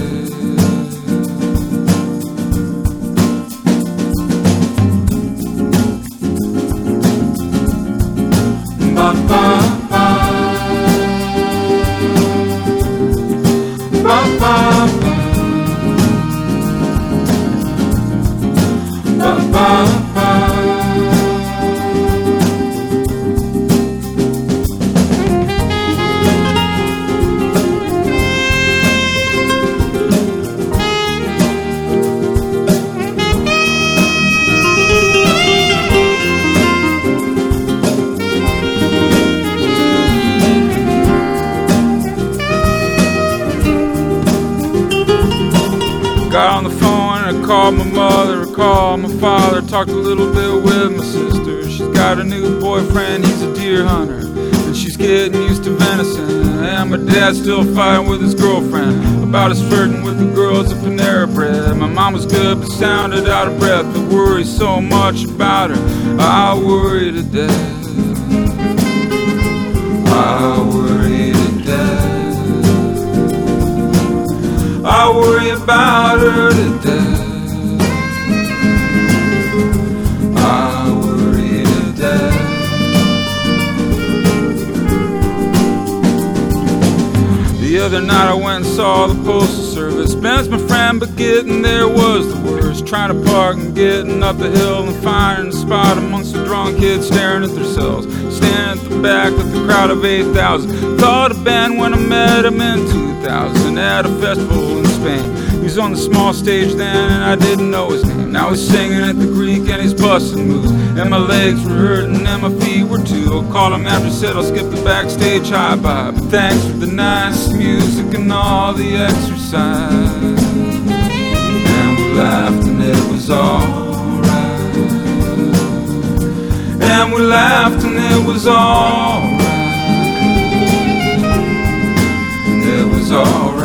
About his flirting with the girls at Panera Bread. My mom was good but sounded out of breath. I worry so much about her, I worry to death. I worry to death. I worry about her to death. I. The other night I went saw the postal service. Ben's my friend, but getting there was the worst. Trying to park and getting up the hill and finding a spot amongst the drunk kids staring at themselves. Standing at the back with a crowd of 8,000. Thought of Ben when I met him in 2000 at a festival in Spain. He was on the small stage then and I didn't know his name. Now he's singing at the Greek and he's busting moves. And my legs were hurting and my feet were too. I called him after, said I'll skip the backstage high bye. But thanks for the nice music and all the exercise. And we laughed and it was alright. And we laughed and it was alright. And it was alright.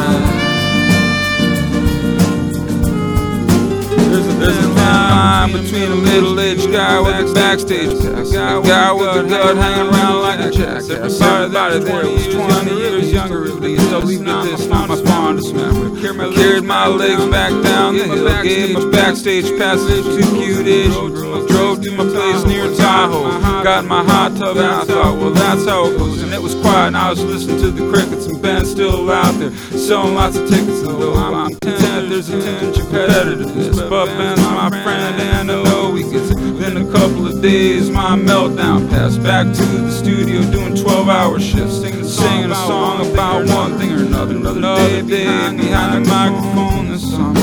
Between a middle-aged guy with a backstage pass, a guy with a gut hanging around like a jackass. Everybody there was 20 years younger at least. I'll leave it this, not my fondest memory. Carried my legs back down the hill, gave my backstage passes to cute Asian girls. Drove to my place near Tahoe, got my hot tub and I thought, well that's how it goes. And it was quiet and I was listening to the crickets and Ben still out there selling lots of tickets. And though I'm content, there's a tinge of competitiveness. But Ben's my friend and I know he gets it. Been a couple of days, my meltdown passed. Back to the studio doing 12 hour shifts, singing, singing a song about one thing or another. Another day behind the microphone this summer.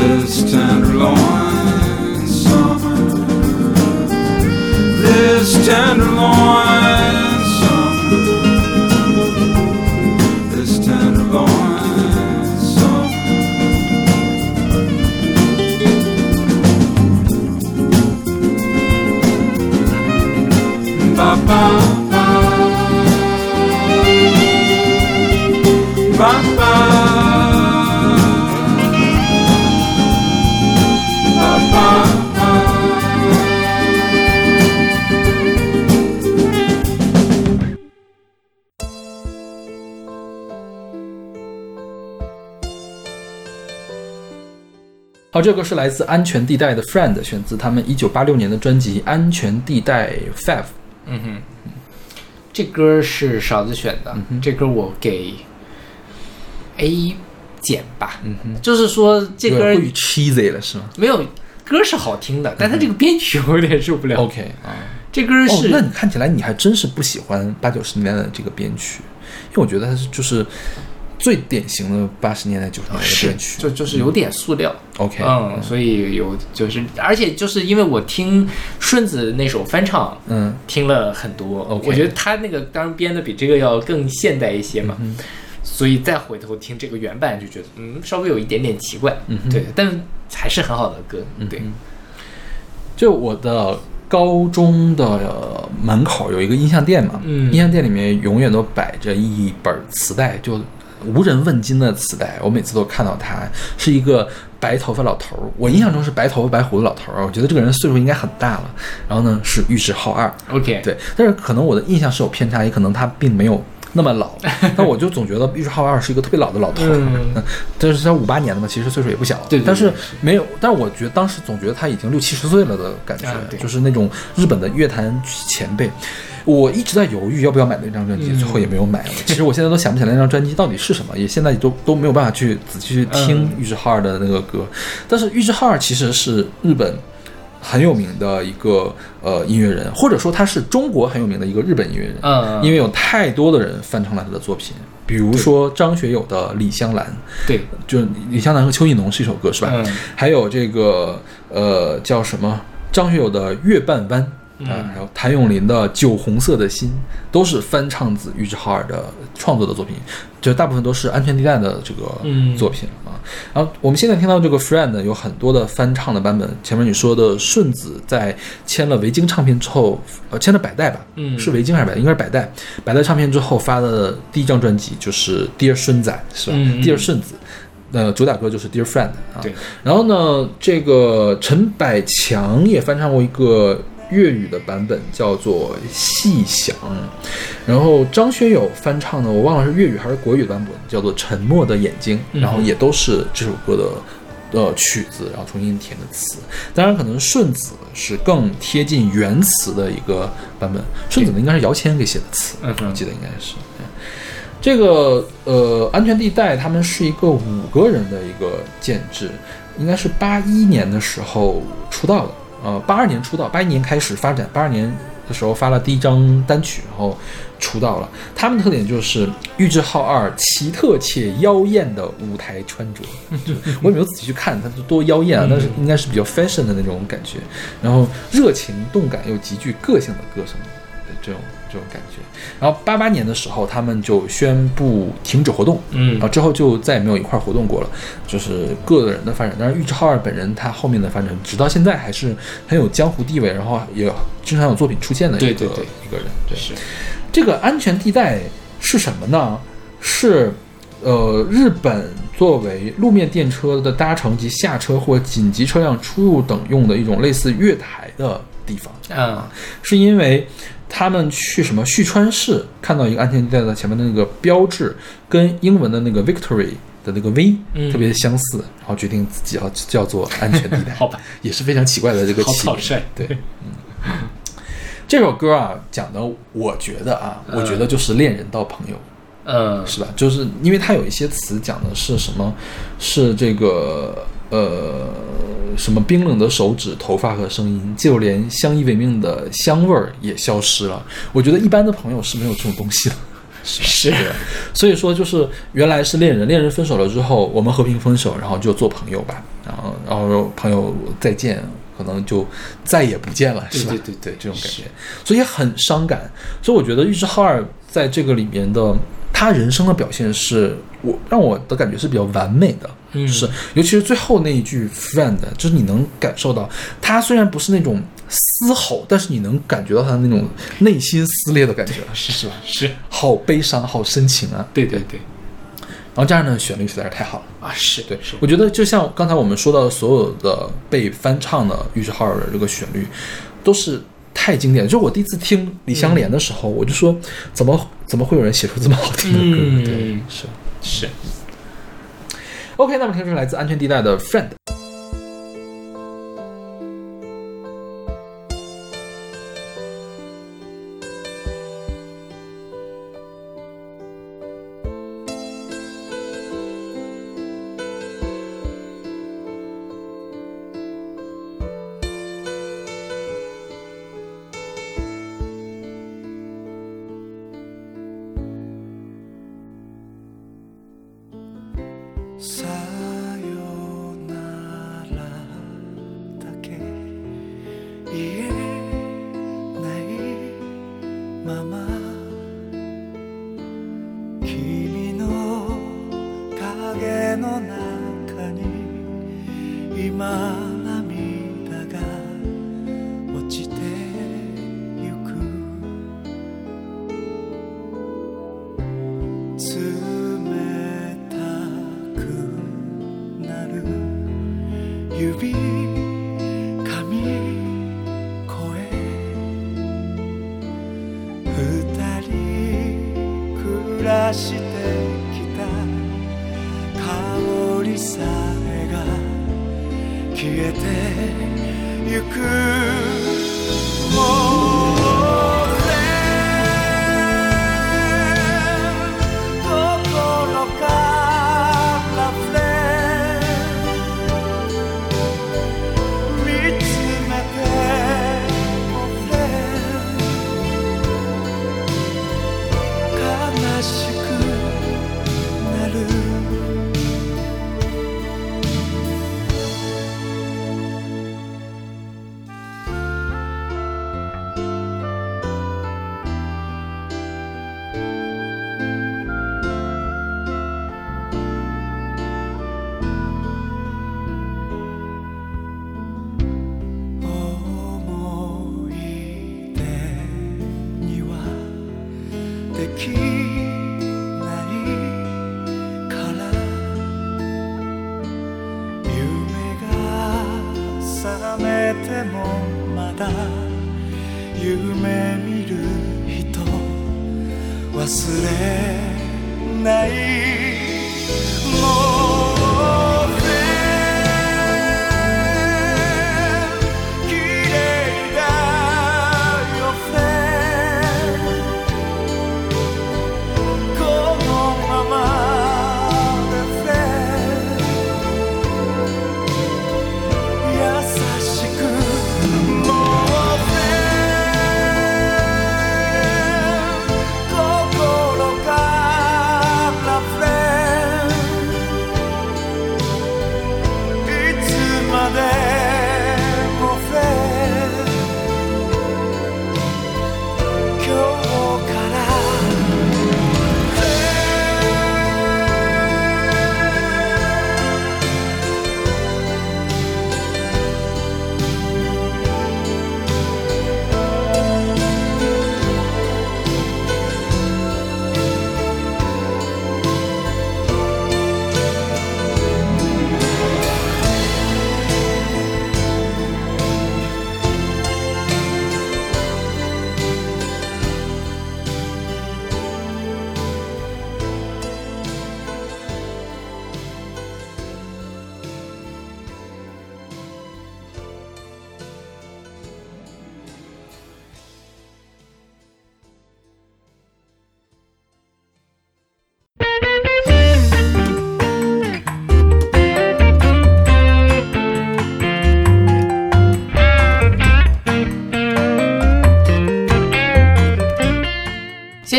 This tenderloin summer. This tenderloin 好，这个是来自安全地带的 Friend，选自他们一九八六年的专辑《安全地带 Five》。嗯哼，这歌是勺子选的，这歌我给 A 减吧。嗯哼，就是说这歌过于 cheesy 了，是吗没有歌是好听的，但它这个编曲我有点受不了。？OK 啊，这歌哦，是、那你看起来你还真是不喜欢八九十年代的这个编曲，因为我觉得它是就是最典型的八十年代九十年代的是编曲。就就是有点塑料。OK，嗯，所以有就是，而且就是因为我听顺子那首翻唱，嗯。听了很多我觉得他那个当然编的比这个要更现代一些嘛，嗯所以再回头听这个原版就觉得，嗯，稍微有一点点奇怪，嗯对，但还是很好的歌，对，就我的高中的呃门口有一个音像店嘛，嗯。音像店里面永远都摆着一本磁带，就无人问津的磁带，我每次都看到他是一个白头发老头儿，我印象中是白头发白胡子老头儿，我觉得这个人岁数应该很大了。然后呢是玉置浩二，OK，对，但是可能我的印象是有偏差，也可能他并没有那么老，(laughs) 但我就总觉得玉置浩二是一个特别老的老头儿。嗯 (laughs) 但是他五八年的嘛，其实岁数也不小，对对对但是没有，但是我觉得当时总觉得他已经六七十岁了的感觉，就是那种日本的乐坛前辈。我一直在犹豫要不要买那张专辑，嗯最后也没有买了。(laughs) 其实我现在都想不起来那张专辑到底是什么，也现在都都没有办法去仔细去听嗯玉置浩二的那个歌。但是玉置浩二其实是日本很有名的一个呃音乐人，或者说他是中国很有名的一个日本音乐人。嗯，因为有太多的人翻唱了他的作品，比如说张学友的《李香兰》，对，就是李香兰和邱意浓是一首歌，是吧？嗯还有这个呃叫什么张学友的《月半湾》啊、嗯还有谭咏麟的《酒红色的心》，都是翻唱自玉置浩二的创作的作品，就大部分都是安全地带的这个嗯作品啊。然后我们现在听到这个《Friend》有很多的翻唱的版本，前面你说的顺子在签了维京唱片之后，呃，签了百代吧，嗯是维京还是百代？应该是百代。百代唱片之后发的第一张专辑就是《Dear 顺仔》，是吧、嗯嗯 d e a r 顺子。呃，主打歌就是《Dear Friend》啊。对。然后呢，这个陈百强也翻唱过一个粤语的版本，叫做《细想》。然后张学友翻唱的，我忘了是粤语还是国语的版本，叫做《沉默的眼睛》，嗯然后也都是这首歌的。呃，曲子，然后重新填的词，当然可能顺子是更贴近原词的一个版本。顺子呢，应该是姚谦给写的词，嗯我记得应该是。这个呃，安全地带他们是一个五个人的一个建制，应该是八一年的时候出道的，呃，八二年出道，八一年开始发展，八二年的时候发了第一张单曲，然后出道了。他们的特点就是玉置浩二奇特且妖艳的舞台穿着，(laughs) 我也没有仔细去看它多妖艳啊，但是应该是比较 fashion 的那种感觉，然后热情动感又极具个性的歌声的这种这种感觉。然后八八年的时候，他们就宣布停止活动，嗯然后之后就再也没有一块儿活动过了，就是各个人的发展。但是，玉置浩二本人他后面的发展，直到现在还是很有江湖地位，然后也经常有作品出现的一个对对对一个人。对，是这个安全地带是什么呢？是呃，日本作为路面电车的搭乘及下车或紧急车辆出入等用的一种类似月台的地方。嗯，是因为他们去什么旭川市看到一个安全地带的前面的那个标志，跟英文的那个 victory 的那个 V 嗯特别相似，然后决定自己要叫做安全地带，好吧，也是非常奇怪的这个好起名。对，嗯，这首歌啊讲的，我觉得啊，我觉得就是恋人到朋友。嗯，是吧？就是因为它有一些词讲的是什么？是这个呃什么冰冷的手指、头发和声音，就连相依为命的香味儿也消失了。我觉得一般的朋友是没有这种东西的。是对，所以说就是原来是恋人，恋人分手了之后，我们和平分手，然后就做朋友吧，然后然后朋友再见，可能就再也不见了，是吧？对对对对，这种感觉，所以很伤感。所以我觉得玉置浩二在这个里面的他人生的表现是我让我的感觉是比较完美的，嗯是尤其是最后那一句 “friend”，就是你能感受到他虽然不是那种嘶吼，但是你能感觉到他那种内心撕裂的感觉，是是吧？是，好悲伤，好深情啊！对对对，然后这样的，旋律实在是太好了。啊是，对，是我觉得就像刚才我们说到的所有的被翻唱的玉置浩二的这个旋律，都是太经典了。就我第一次听李香莲的时候，我就说，怎么怎么会有人写出这么好听的歌？嗯对，是。是，OK，那么听是来自安全地带的 Friend。行く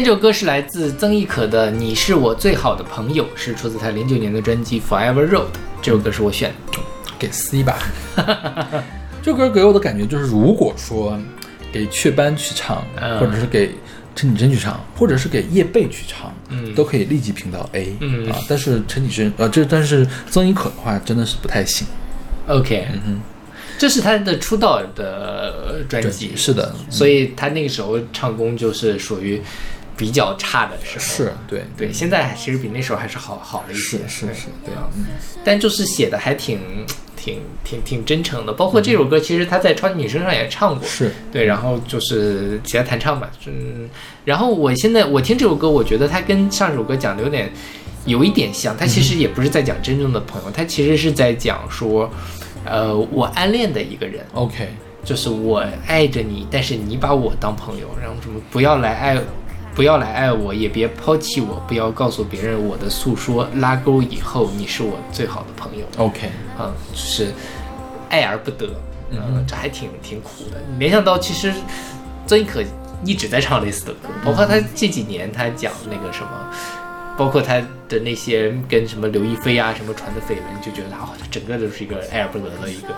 先这首歌是来自曾轶可的《你是我最好的朋友》，是出自他零九年的专辑《Forever Road》。这首歌是我选的。给 C 吧。(laughs) 这首歌给我的感觉就是，如果说给雀斑去唱，嗯或者是给陈绮贞去唱，或者是给叶蓓去唱，嗯都可以立即评到 A，嗯啊。但是陈绮贞，呃，这但是曾轶可的话，真的是不太行。OK，嗯哼这是他的出道的专辑，是的，所以他那个时候唱功就是属于比较差的时候。是对对，现在其实比那时候还是好好了一些。是是是，对啊，但就是写的还挺挺挺挺真诚的，包括这首歌，其实他在《超级女声》上也唱过。是对，然后就是其他弹唱吧，嗯，然后我现在我听这首歌，我觉得它跟上首歌讲的有点有一点像，它其实也不是在讲真正的朋友，它其实是在讲说，呃，我暗恋的一个人，OK，就是我爱着你，但是你把我当朋友，然后什么不要来爱，不要来爱我，也别抛弃我，不要告诉别人我的诉说，拉钩以后你是我最好的朋友。OK，啊，就是爱而不得，嗯，这还挺挺苦的。你联想到其实曾轶可一直在唱类似的歌，包括他这几年他讲那个什么，包括他的那些跟什么刘亦菲啊什么传的绯闻，就觉得啊，他整个都是一个爱而不得的一个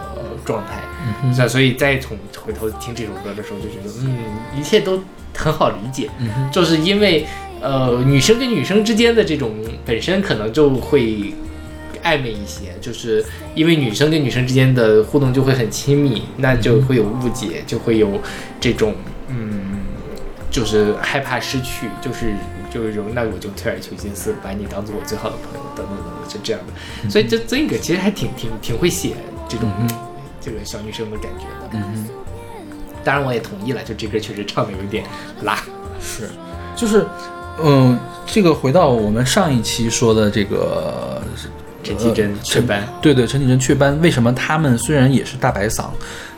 状态。嗯，所以再从回头听这首歌的时候，就觉得嗯，一切都很好理解，就是因为呃女生跟女生之间的这种本身可能就会。暧昧一些，就是因为女生跟女生之间的互动就会很亲密，那就会有误解，就会有这种嗯，就是害怕失去，就是就是一种那我就退而求其次，把你当做我最好的朋友，等等等等，就这样的。所以这曾轶可其实还挺挺挺会写这种、这个小女生的感觉的。嗯当然我也同意了，就这歌确实唱的有一点拉。是，就是，嗯、这个回到我们上一期说的这个陈绮贞雀斑，对对，陈绮贞雀斑，为什么他们虽然也是大白嗓，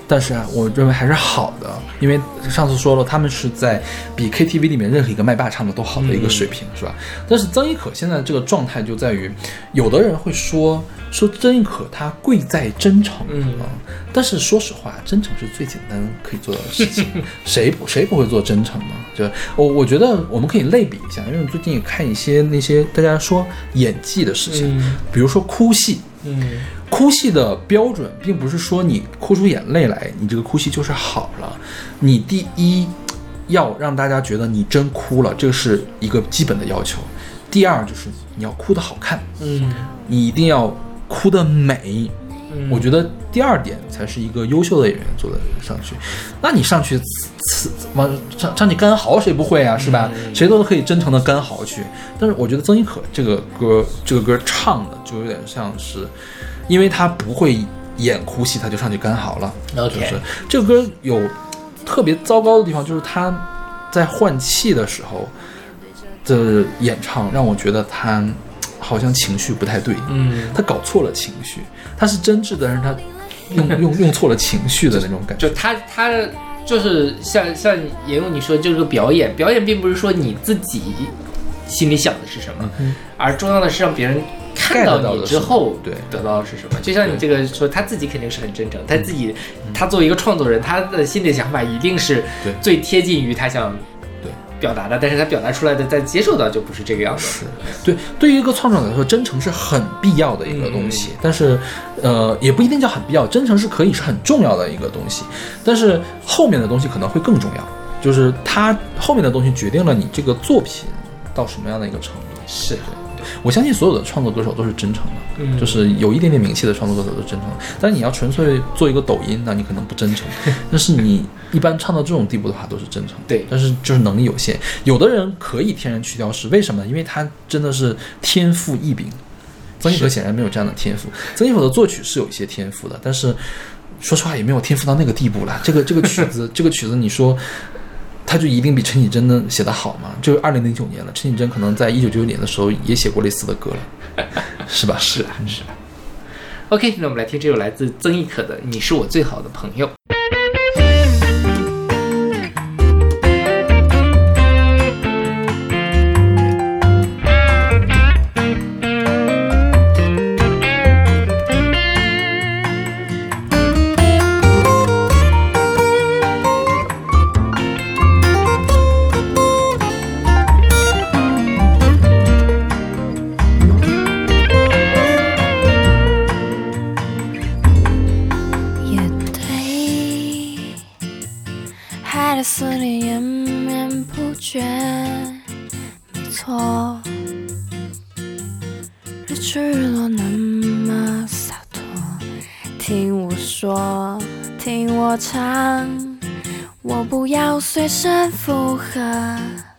但是啊，我认为还是好的，因为上次说了，他们是在比 KTV 里面任何一个麦霸唱的都好的一个水平，是吧？但是曾轶可现在这个状态就在于，有的人会说说曾轶可她贵在真诚，嗯啊，但是说实话，真诚是最简单可以做到的事情，(laughs) 谁不谁不会做真诚呢？就我我觉得我们可以类比一下，因为我最近也看一些那些大家说演技的事情，嗯比如说哭戏，嗯哭戏的标准并不是说你哭出眼泪来，你这个哭戏就是好了。你第一要让大家觉得你真哭了，这是一个基本的要求。第二就是你要哭得好看，嗯你一定要哭得美。嗯，我觉得第二点才是一个优秀的演员做的上去。那你上去呲呲往上上去干嚎，谁不会啊？是吧？谁都可以真诚的干嚎去。但是我觉得曾轶可这个歌，这个歌唱的就有点像是，因为他不会演哭戏，他就上去干嚎了。就是这个歌有特别糟糕的地方，就是他在换气的时候的演唱，让我觉得他好像情绪不太对。嗯，他搞错了情绪，他是真挚的，但是他用 (laughs) 用用错了情绪的那种感觉。就他他就是像像言勇你说这个表演，表演并不是说你自己心里想的是什么，而重要的是让别人看到到你之后，对得到的是什么。就像你这个说，他自己肯定是很真诚，他自己他作为一个创作人，他的心里想法一定是最贴近于他想对表达的，但是他表达出来的，在接受到就不是这个样子。对，对于一个创作者来说，真诚是很必要的一个东西，但是，呃，也不一定叫很必要，真诚是可以是很重要的一个东西，但是后面的东西可能会更重要，就是它后面的东西决定了你这个作品到什么样的一个程度。是的，我相信所有的创作歌手都是真诚的，嗯就是有一点点名气的创作歌手都是真诚的。但是你要纯粹做一个抖音，那你可能不真诚。(laughs) 但是你一般唱到这种地步的话，都是真诚的。对但是就是能力有限，有的人可以天然去雕饰，为什么呢？因为他真的是天赋异禀。曾轶可显然没有这样的天赋。曾轶可的作曲是有一些天赋的，但是说实话也没有天赋到那个地步了。这个这个曲子，这个曲子，你说他就一定比陈绮贞的写的好吗？就是二零零九年了，陈绮贞可能在一九九九年的时候也写过类似的歌了，(laughs) 是吧？是啊，是啊。OK，那我们来听这首来自曾轶可的《你是我最好的朋友》。如何？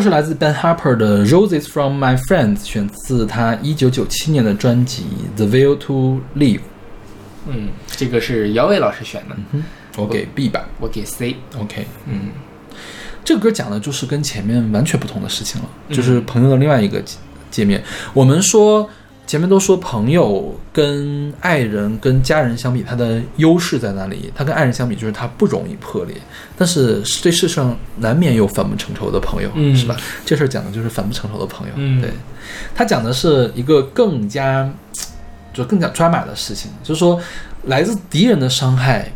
是来自 Ben Harper 的《Roses from My Friends》，选自他一九九七年的专辑《The Will to Live》。嗯，这个是姚伟老师选的，我给 B 吧。我给 C。OK，嗯，这个歌讲的就是跟前面完全不同的事情了，就是朋友的另外一个界界面。我们说前面都说朋友跟爱人跟家人相比，他的优势在哪里？他跟爱人相比，就是他不容易破裂。但是这世上难免有反目成仇的朋友，嗯是吧？这事儿讲的就是反目成仇的朋友。嗯对，他讲的是一个更加就更加抓马的事情，就是说来自敌人的伤害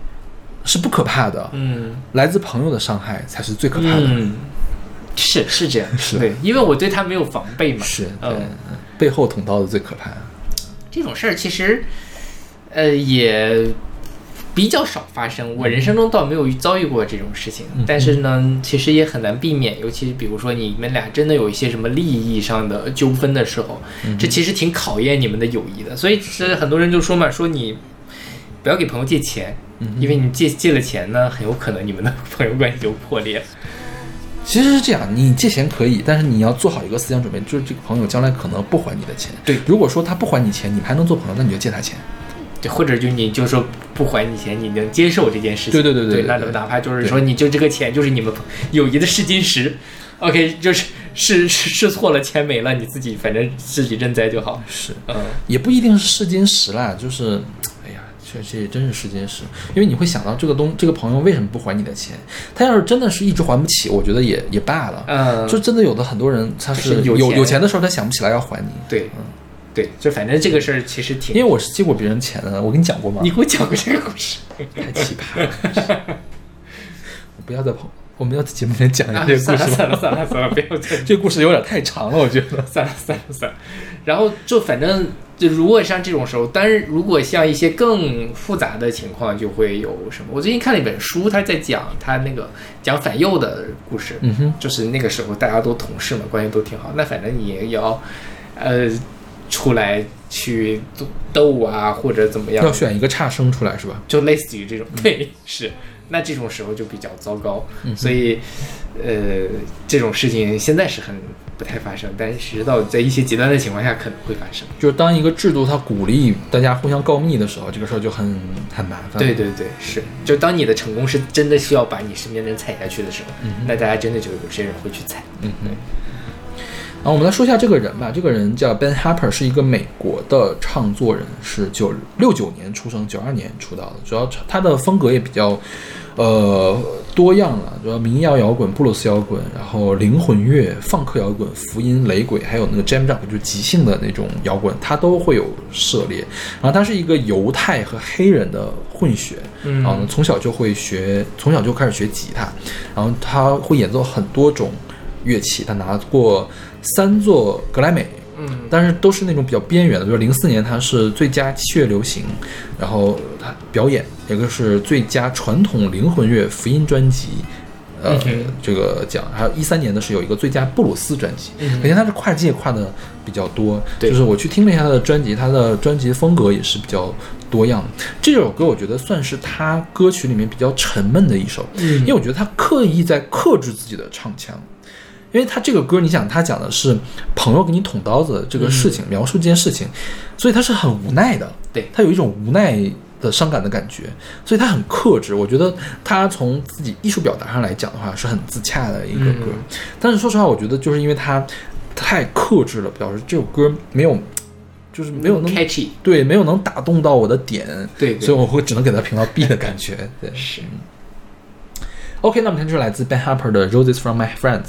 是不可怕的，嗯来自朋友的伤害才是最可怕的。嗯，是是这样，是对，因为我对他没有防备嘛。是，对，嗯，背后捅刀子最可怕。这种事儿其实，呃，也比较少发生。我人生中倒没有遭遇过这种事情，但是呢，其实也很难避免。尤其是比如说你们俩真的有一些什么利益上的纠纷的时候，这其实挺考验你们的友谊的。所以其实很多人就说嘛，说你不要给朋友借钱，因为你借借了钱呢，很有可能你们的朋友关系就破裂。其实是这样，你借钱可以，但是你要做好一个思想准备，就是这个朋友将来可能不还你的钱。对如果说他不还你钱，你们还能做朋友，那你就借他钱。对，或者就你就说不还你钱，你能接受这件事情？对对对对对那对哪怕就是说你就这个钱就是你们友谊的试金石，OK，就是试试试错了，钱没了，你自己反正自己认栽就好。是，嗯，也不一定是试金石啦，就是，这这也真是试金石，因为你会想到这个东这个朋友为什么不还你的钱？他要是真的是一直还不起，我觉得也也罢了。嗯就真的有的很多人他是是有钱有有钱的时候他想不起来要还你。对，对，就反正这个事儿其实挺因为，我是借过别人钱的，我跟你讲过吗？你给我讲过这个故事太奇葩了。(laughs) 我不要在朋，我们要在节目里面讲一下啊这个故事吗？算了算了算了，不要讲这个 (laughs) 故事有点太长了，我觉得。算了算了算了，然后就反正就如果像这种时候，但是如果像一些更复杂的情况，就会有什么？我最近看了一本书，他在讲他那个讲反右的故事，嗯哼，就是那个时候大家都同事嘛，关系都挺好，那反正你也要呃出来去斗啊，或者怎么样要，选一个差生出来是吧？就类似于这种，对，是。那这种时候就比较糟糕，嗯所以，呃，这种事情现在是很不太发生，但是直到在一些极端的情况下可能会发生。就是当一个制度它鼓励大家互相告密的时候，这个事儿就很很麻烦。对对对，是。就当你的成功是真的需要把你身边的人踩下去的时候，那大家真的就有些人会去踩。嗯哼。然后我们来说一下这个人吧，这个人叫 Ben Harper，是一个美国的唱作人，是九六九年出生，九二年出道的。主要他的风格也比较，呃，多样了，主要民谣摇滚、布鲁斯摇滚，然后灵魂乐、放克摇滚、福音、雷鬼，还有那个 jam rock，就是即兴的那种摇滚，他都会有涉猎。然后他是一个犹太和黑人的混血，嗯然后呢从小就会学，从小就开始学吉他，然后他会演奏很多种乐器，他拿过三座格莱美，嗯，但是都是那种比较边缘的，比如零四年他是最佳器乐流行，然后他表演，一个是最佳传统灵魂乐福音专辑。呃这个奖，还有一三年的是有一个最佳布鲁斯专辑，嗯可见他是跨界跨的比较多。对就是我去听了一下他的专辑，他的专辑风格也是比较多样。这首歌我觉得算是他歌曲里面比较沉闷的一首，嗯因为我觉得他刻意在克制自己的唱腔。因为他这个歌，你想，他讲的是朋友给你捅刀子这个事情，描述这件事情，所以他是很无奈的。对他有一种无奈的伤感的感觉，所以他很克制。我觉得他从自己艺术表达上来讲的话，是很自洽的一个歌。嗯但是说实话，我觉得就是因为他太克制了，表示这首歌没有，就是没有能 catchy，对没有能打动到我的点，对对所以我会只能给他评到 B 的感觉。对，(laughs) 是 OK，那我们听就是来自 Ben Harper 的《Roses from My Friends》。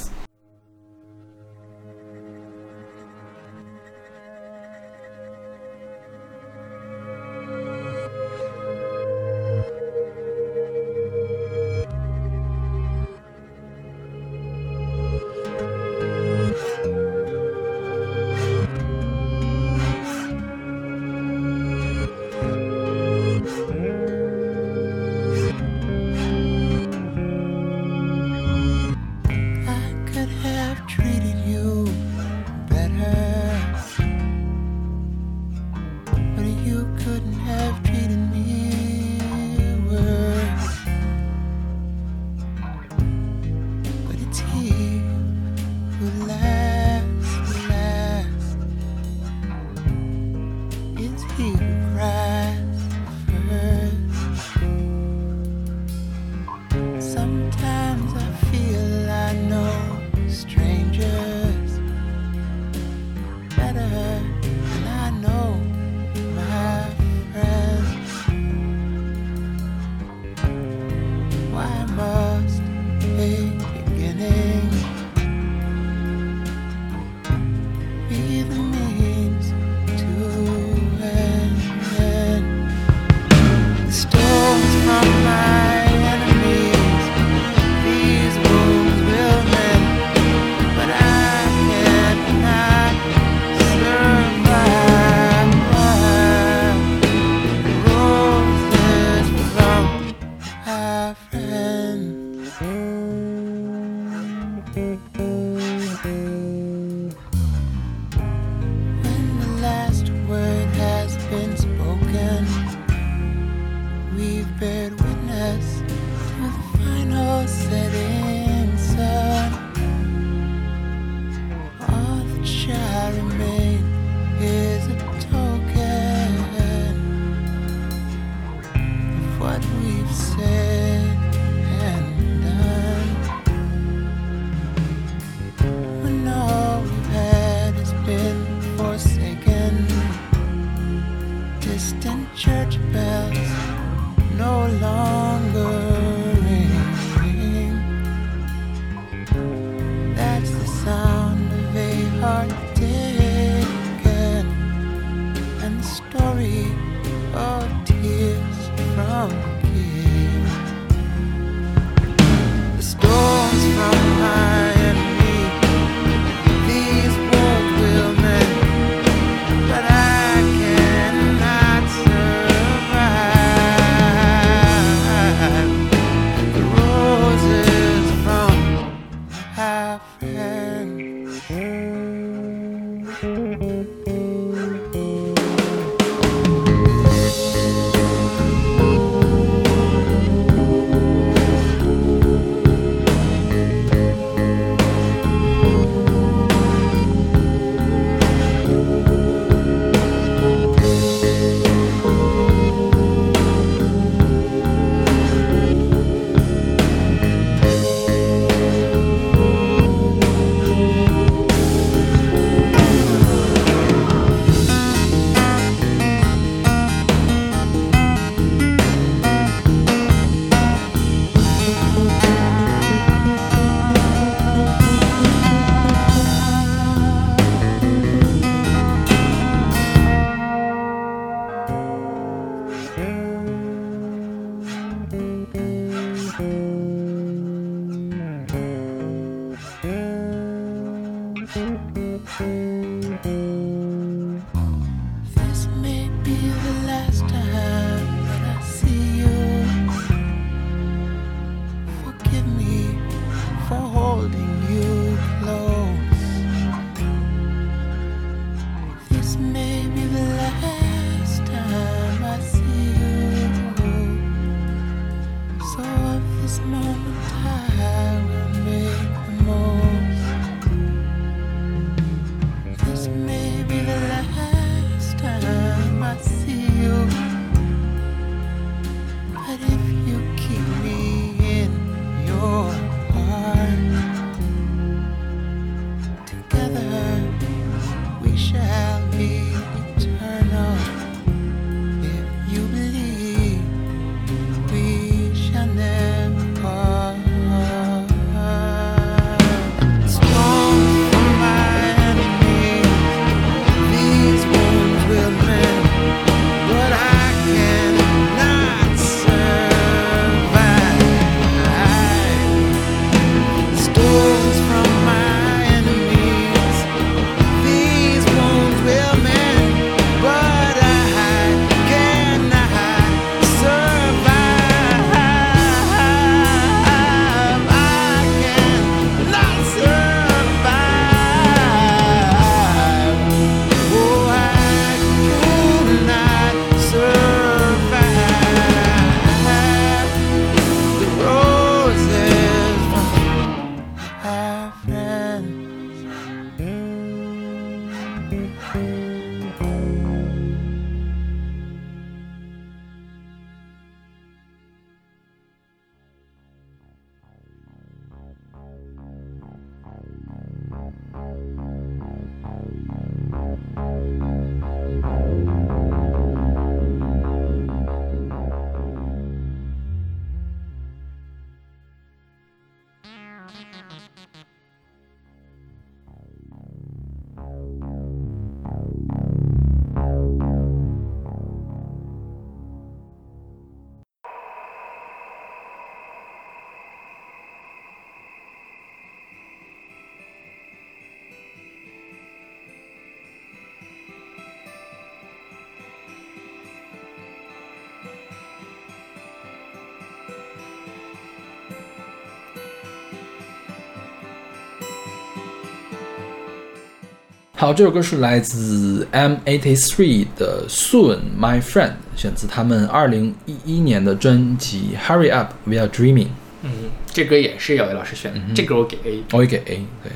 好，这首歌是来自 M83 的 Soon My Friend，选自他们二零一一年的专辑 Hurry Up We Are Dreaming。嗯，这歌也是姚伟老师选的，这歌我给 A。我也给 A。对，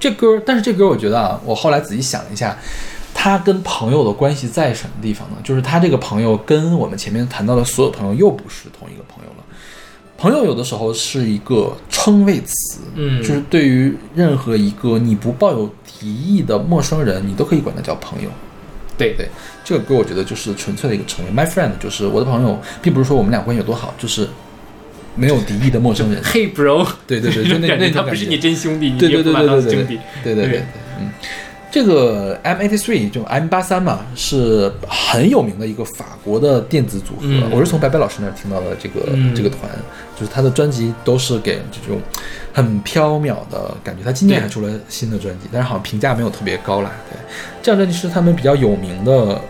这歌，但是这歌我觉得啊，我后来仔细想一下，他跟朋友的关系在什么地方呢？就是他这个朋友跟我们前面谈到的所有朋友又不是同一个朋友了。朋友有的时候是一个称谓词，嗯就是对于任何一个你不抱有敌意的陌生人，你都可以管他叫朋友。对对，这个歌我觉得就是纯粹的一个称谓，My friend 就是我的朋友，并不是说我们俩关系有多好，就是没有敌意的陌生人。(laughs) Hey，bro，对对对，就那 (laughs) 觉觉他不是你真兄弟，你对对对也不把他对对对当兄弟。对对对对对，嗯，这个 M83 就 M 八三嘛，是很有名的一个法国的电子组合。嗯我是从白白老师那儿听到的这个、嗯这个团，就是他的专辑都是给这种很飘渺的感觉。他今年还出了新的专辑，但是好像评价没有特别高啦。对，这张专辑是他们比较有名的。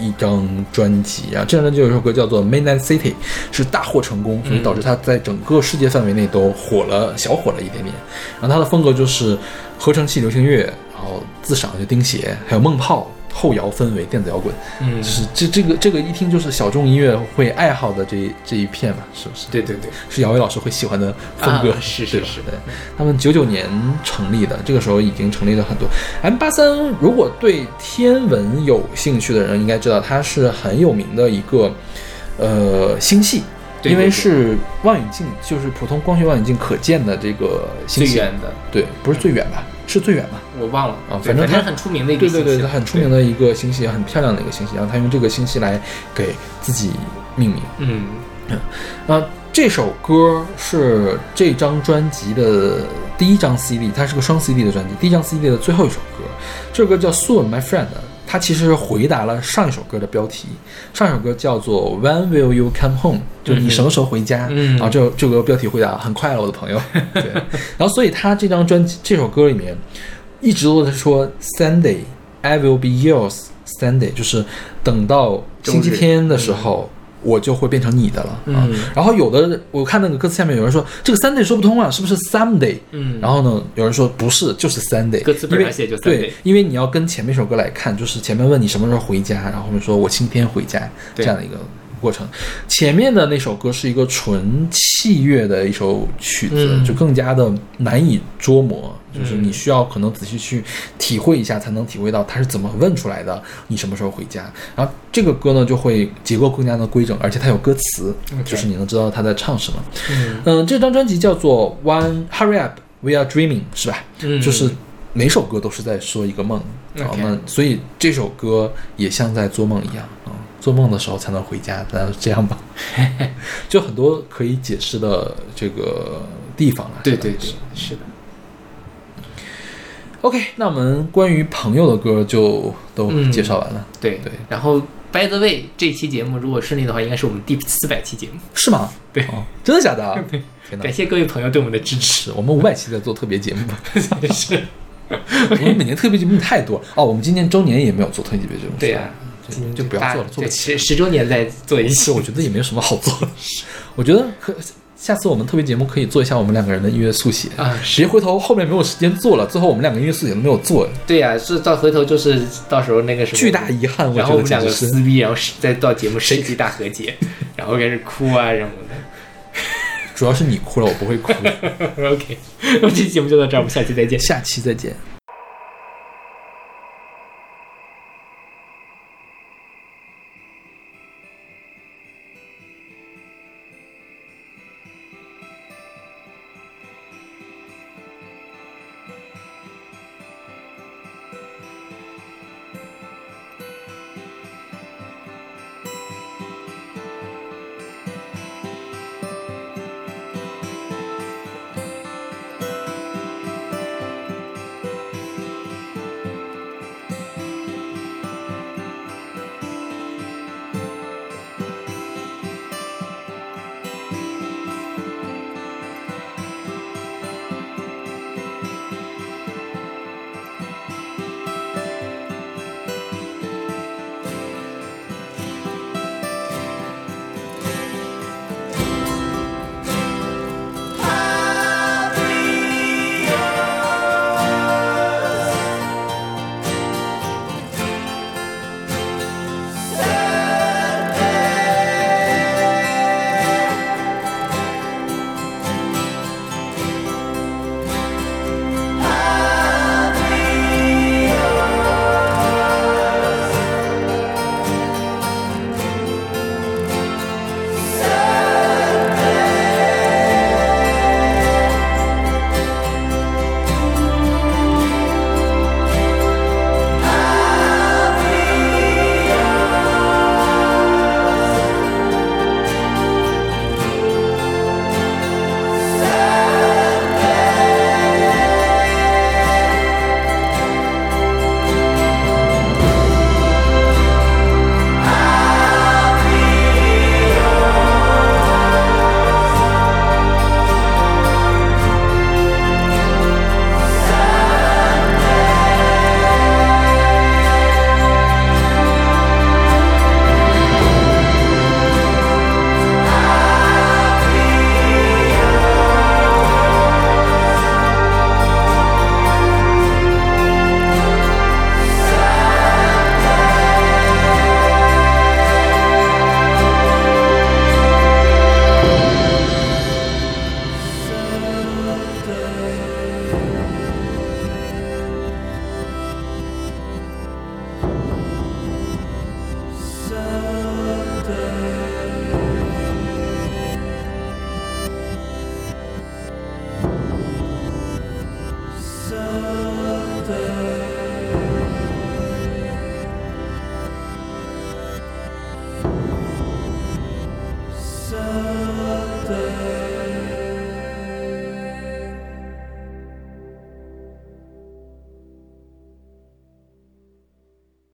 一张专辑啊，这张专辑有一首歌叫做《Midnight City》，是大获成功，所以导致他在整个世界范围内都火了，小火了一点点。然后他的风格就是合成器流行乐，然后自赏就钉鞋，还有梦炮、后摇氛围、电子摇滚，嗯就，是这这个这个一听就是小众音乐会爱好的这这一片嘛，是不是？对对对，是姚伟老师会喜欢的风格，啊是是是对，他们九九年成立的，这个时候已经成立了很多。M 八三，如果对天文有兴趣的人，应该知道它是很有名的一个呃星系，因为是望远镜，就是普通光学望远镜可见的这个星系。最远的对，不是最远吧？是最远吧？我忘了啊反反正它很出名的一个对对对，很出名的一个星系，很漂亮的一个星系，然后他用这个星系来给自己命名。嗯啊，这首歌是这张专辑的第一张 CD，它是个双 CD 的专辑，第一张 CD 的最后一首歌，这首歌叫《Soon My Friend》，它其实回答了上一首歌的标题，上一首歌叫做《When Will You Come Home》，就是你什么时候回家？嗯啊，这这个标题回答很快了，我的朋友。对，(laughs) 然后所以他这张专辑这首歌里面。一直都在说 Sunday I will be yours Sunday，就是等到星期天的时候。我就会变成你的了啊！嗯然后有的我看那个歌词下面有人说这个 Sunday 说不通啊，是不是 Someday？嗯然后呢，有人说不是，就是 Sunday。歌词本来写就 Sunday 对，因为你要跟前面一首歌来看，就是前面问你什么时候回家，然后后面说我今天回家这样的一个过程。前面的那首歌是一个纯器乐的一首曲子，嗯就更加的难以捉摸，就是你需要可能仔细去体会一下，才能体会到他是怎么问出来的，你什么时候回家。然后这个歌呢，就会结构更加的规整，而且它有歌词就是你能知道他在唱什么。嗯嗯，这张专辑叫做《One Hurry Up We Are Dreaming》，是吧？嗯就是每首歌都是在说一个梦，好那所以这首歌也像在做梦一样啊、做梦的时候才能回家，那就这样吧，(laughs) 就很多可以解释的这个地方了。对对对，是的，OK，那我们关于朋友的歌就都嗯介绍完了，对对然后 By the way，这期节目如果顺利的话，应该是我们第四百期节目。是吗？对哦，真的假的 (laughs) 感！谢各位朋友对我们的支持。我们五百期在做特别节目，(laughs) 是，我们每年特别节目太多哦。我们今年周年也没有做特别节目，对呀、就就不要做了，做对不起。十十周年再做一是，期。我觉得也没有什么好做的。(laughs) 我觉得可下次我们特别节目可以做一下我们两个人的音乐速写啊别回头后面没有时间做了，最后我们两个音乐速写都没有做，对呀、是到回头就是到时候那个什么巨大遗憾。然后我们两个撕逼，然后再到节目升级大和解，(laughs) 然后开始哭啊什么的。主要是你哭了，我不会哭。(laughs) OK，那么这期节目就到这儿，我们下期再见。下期再见。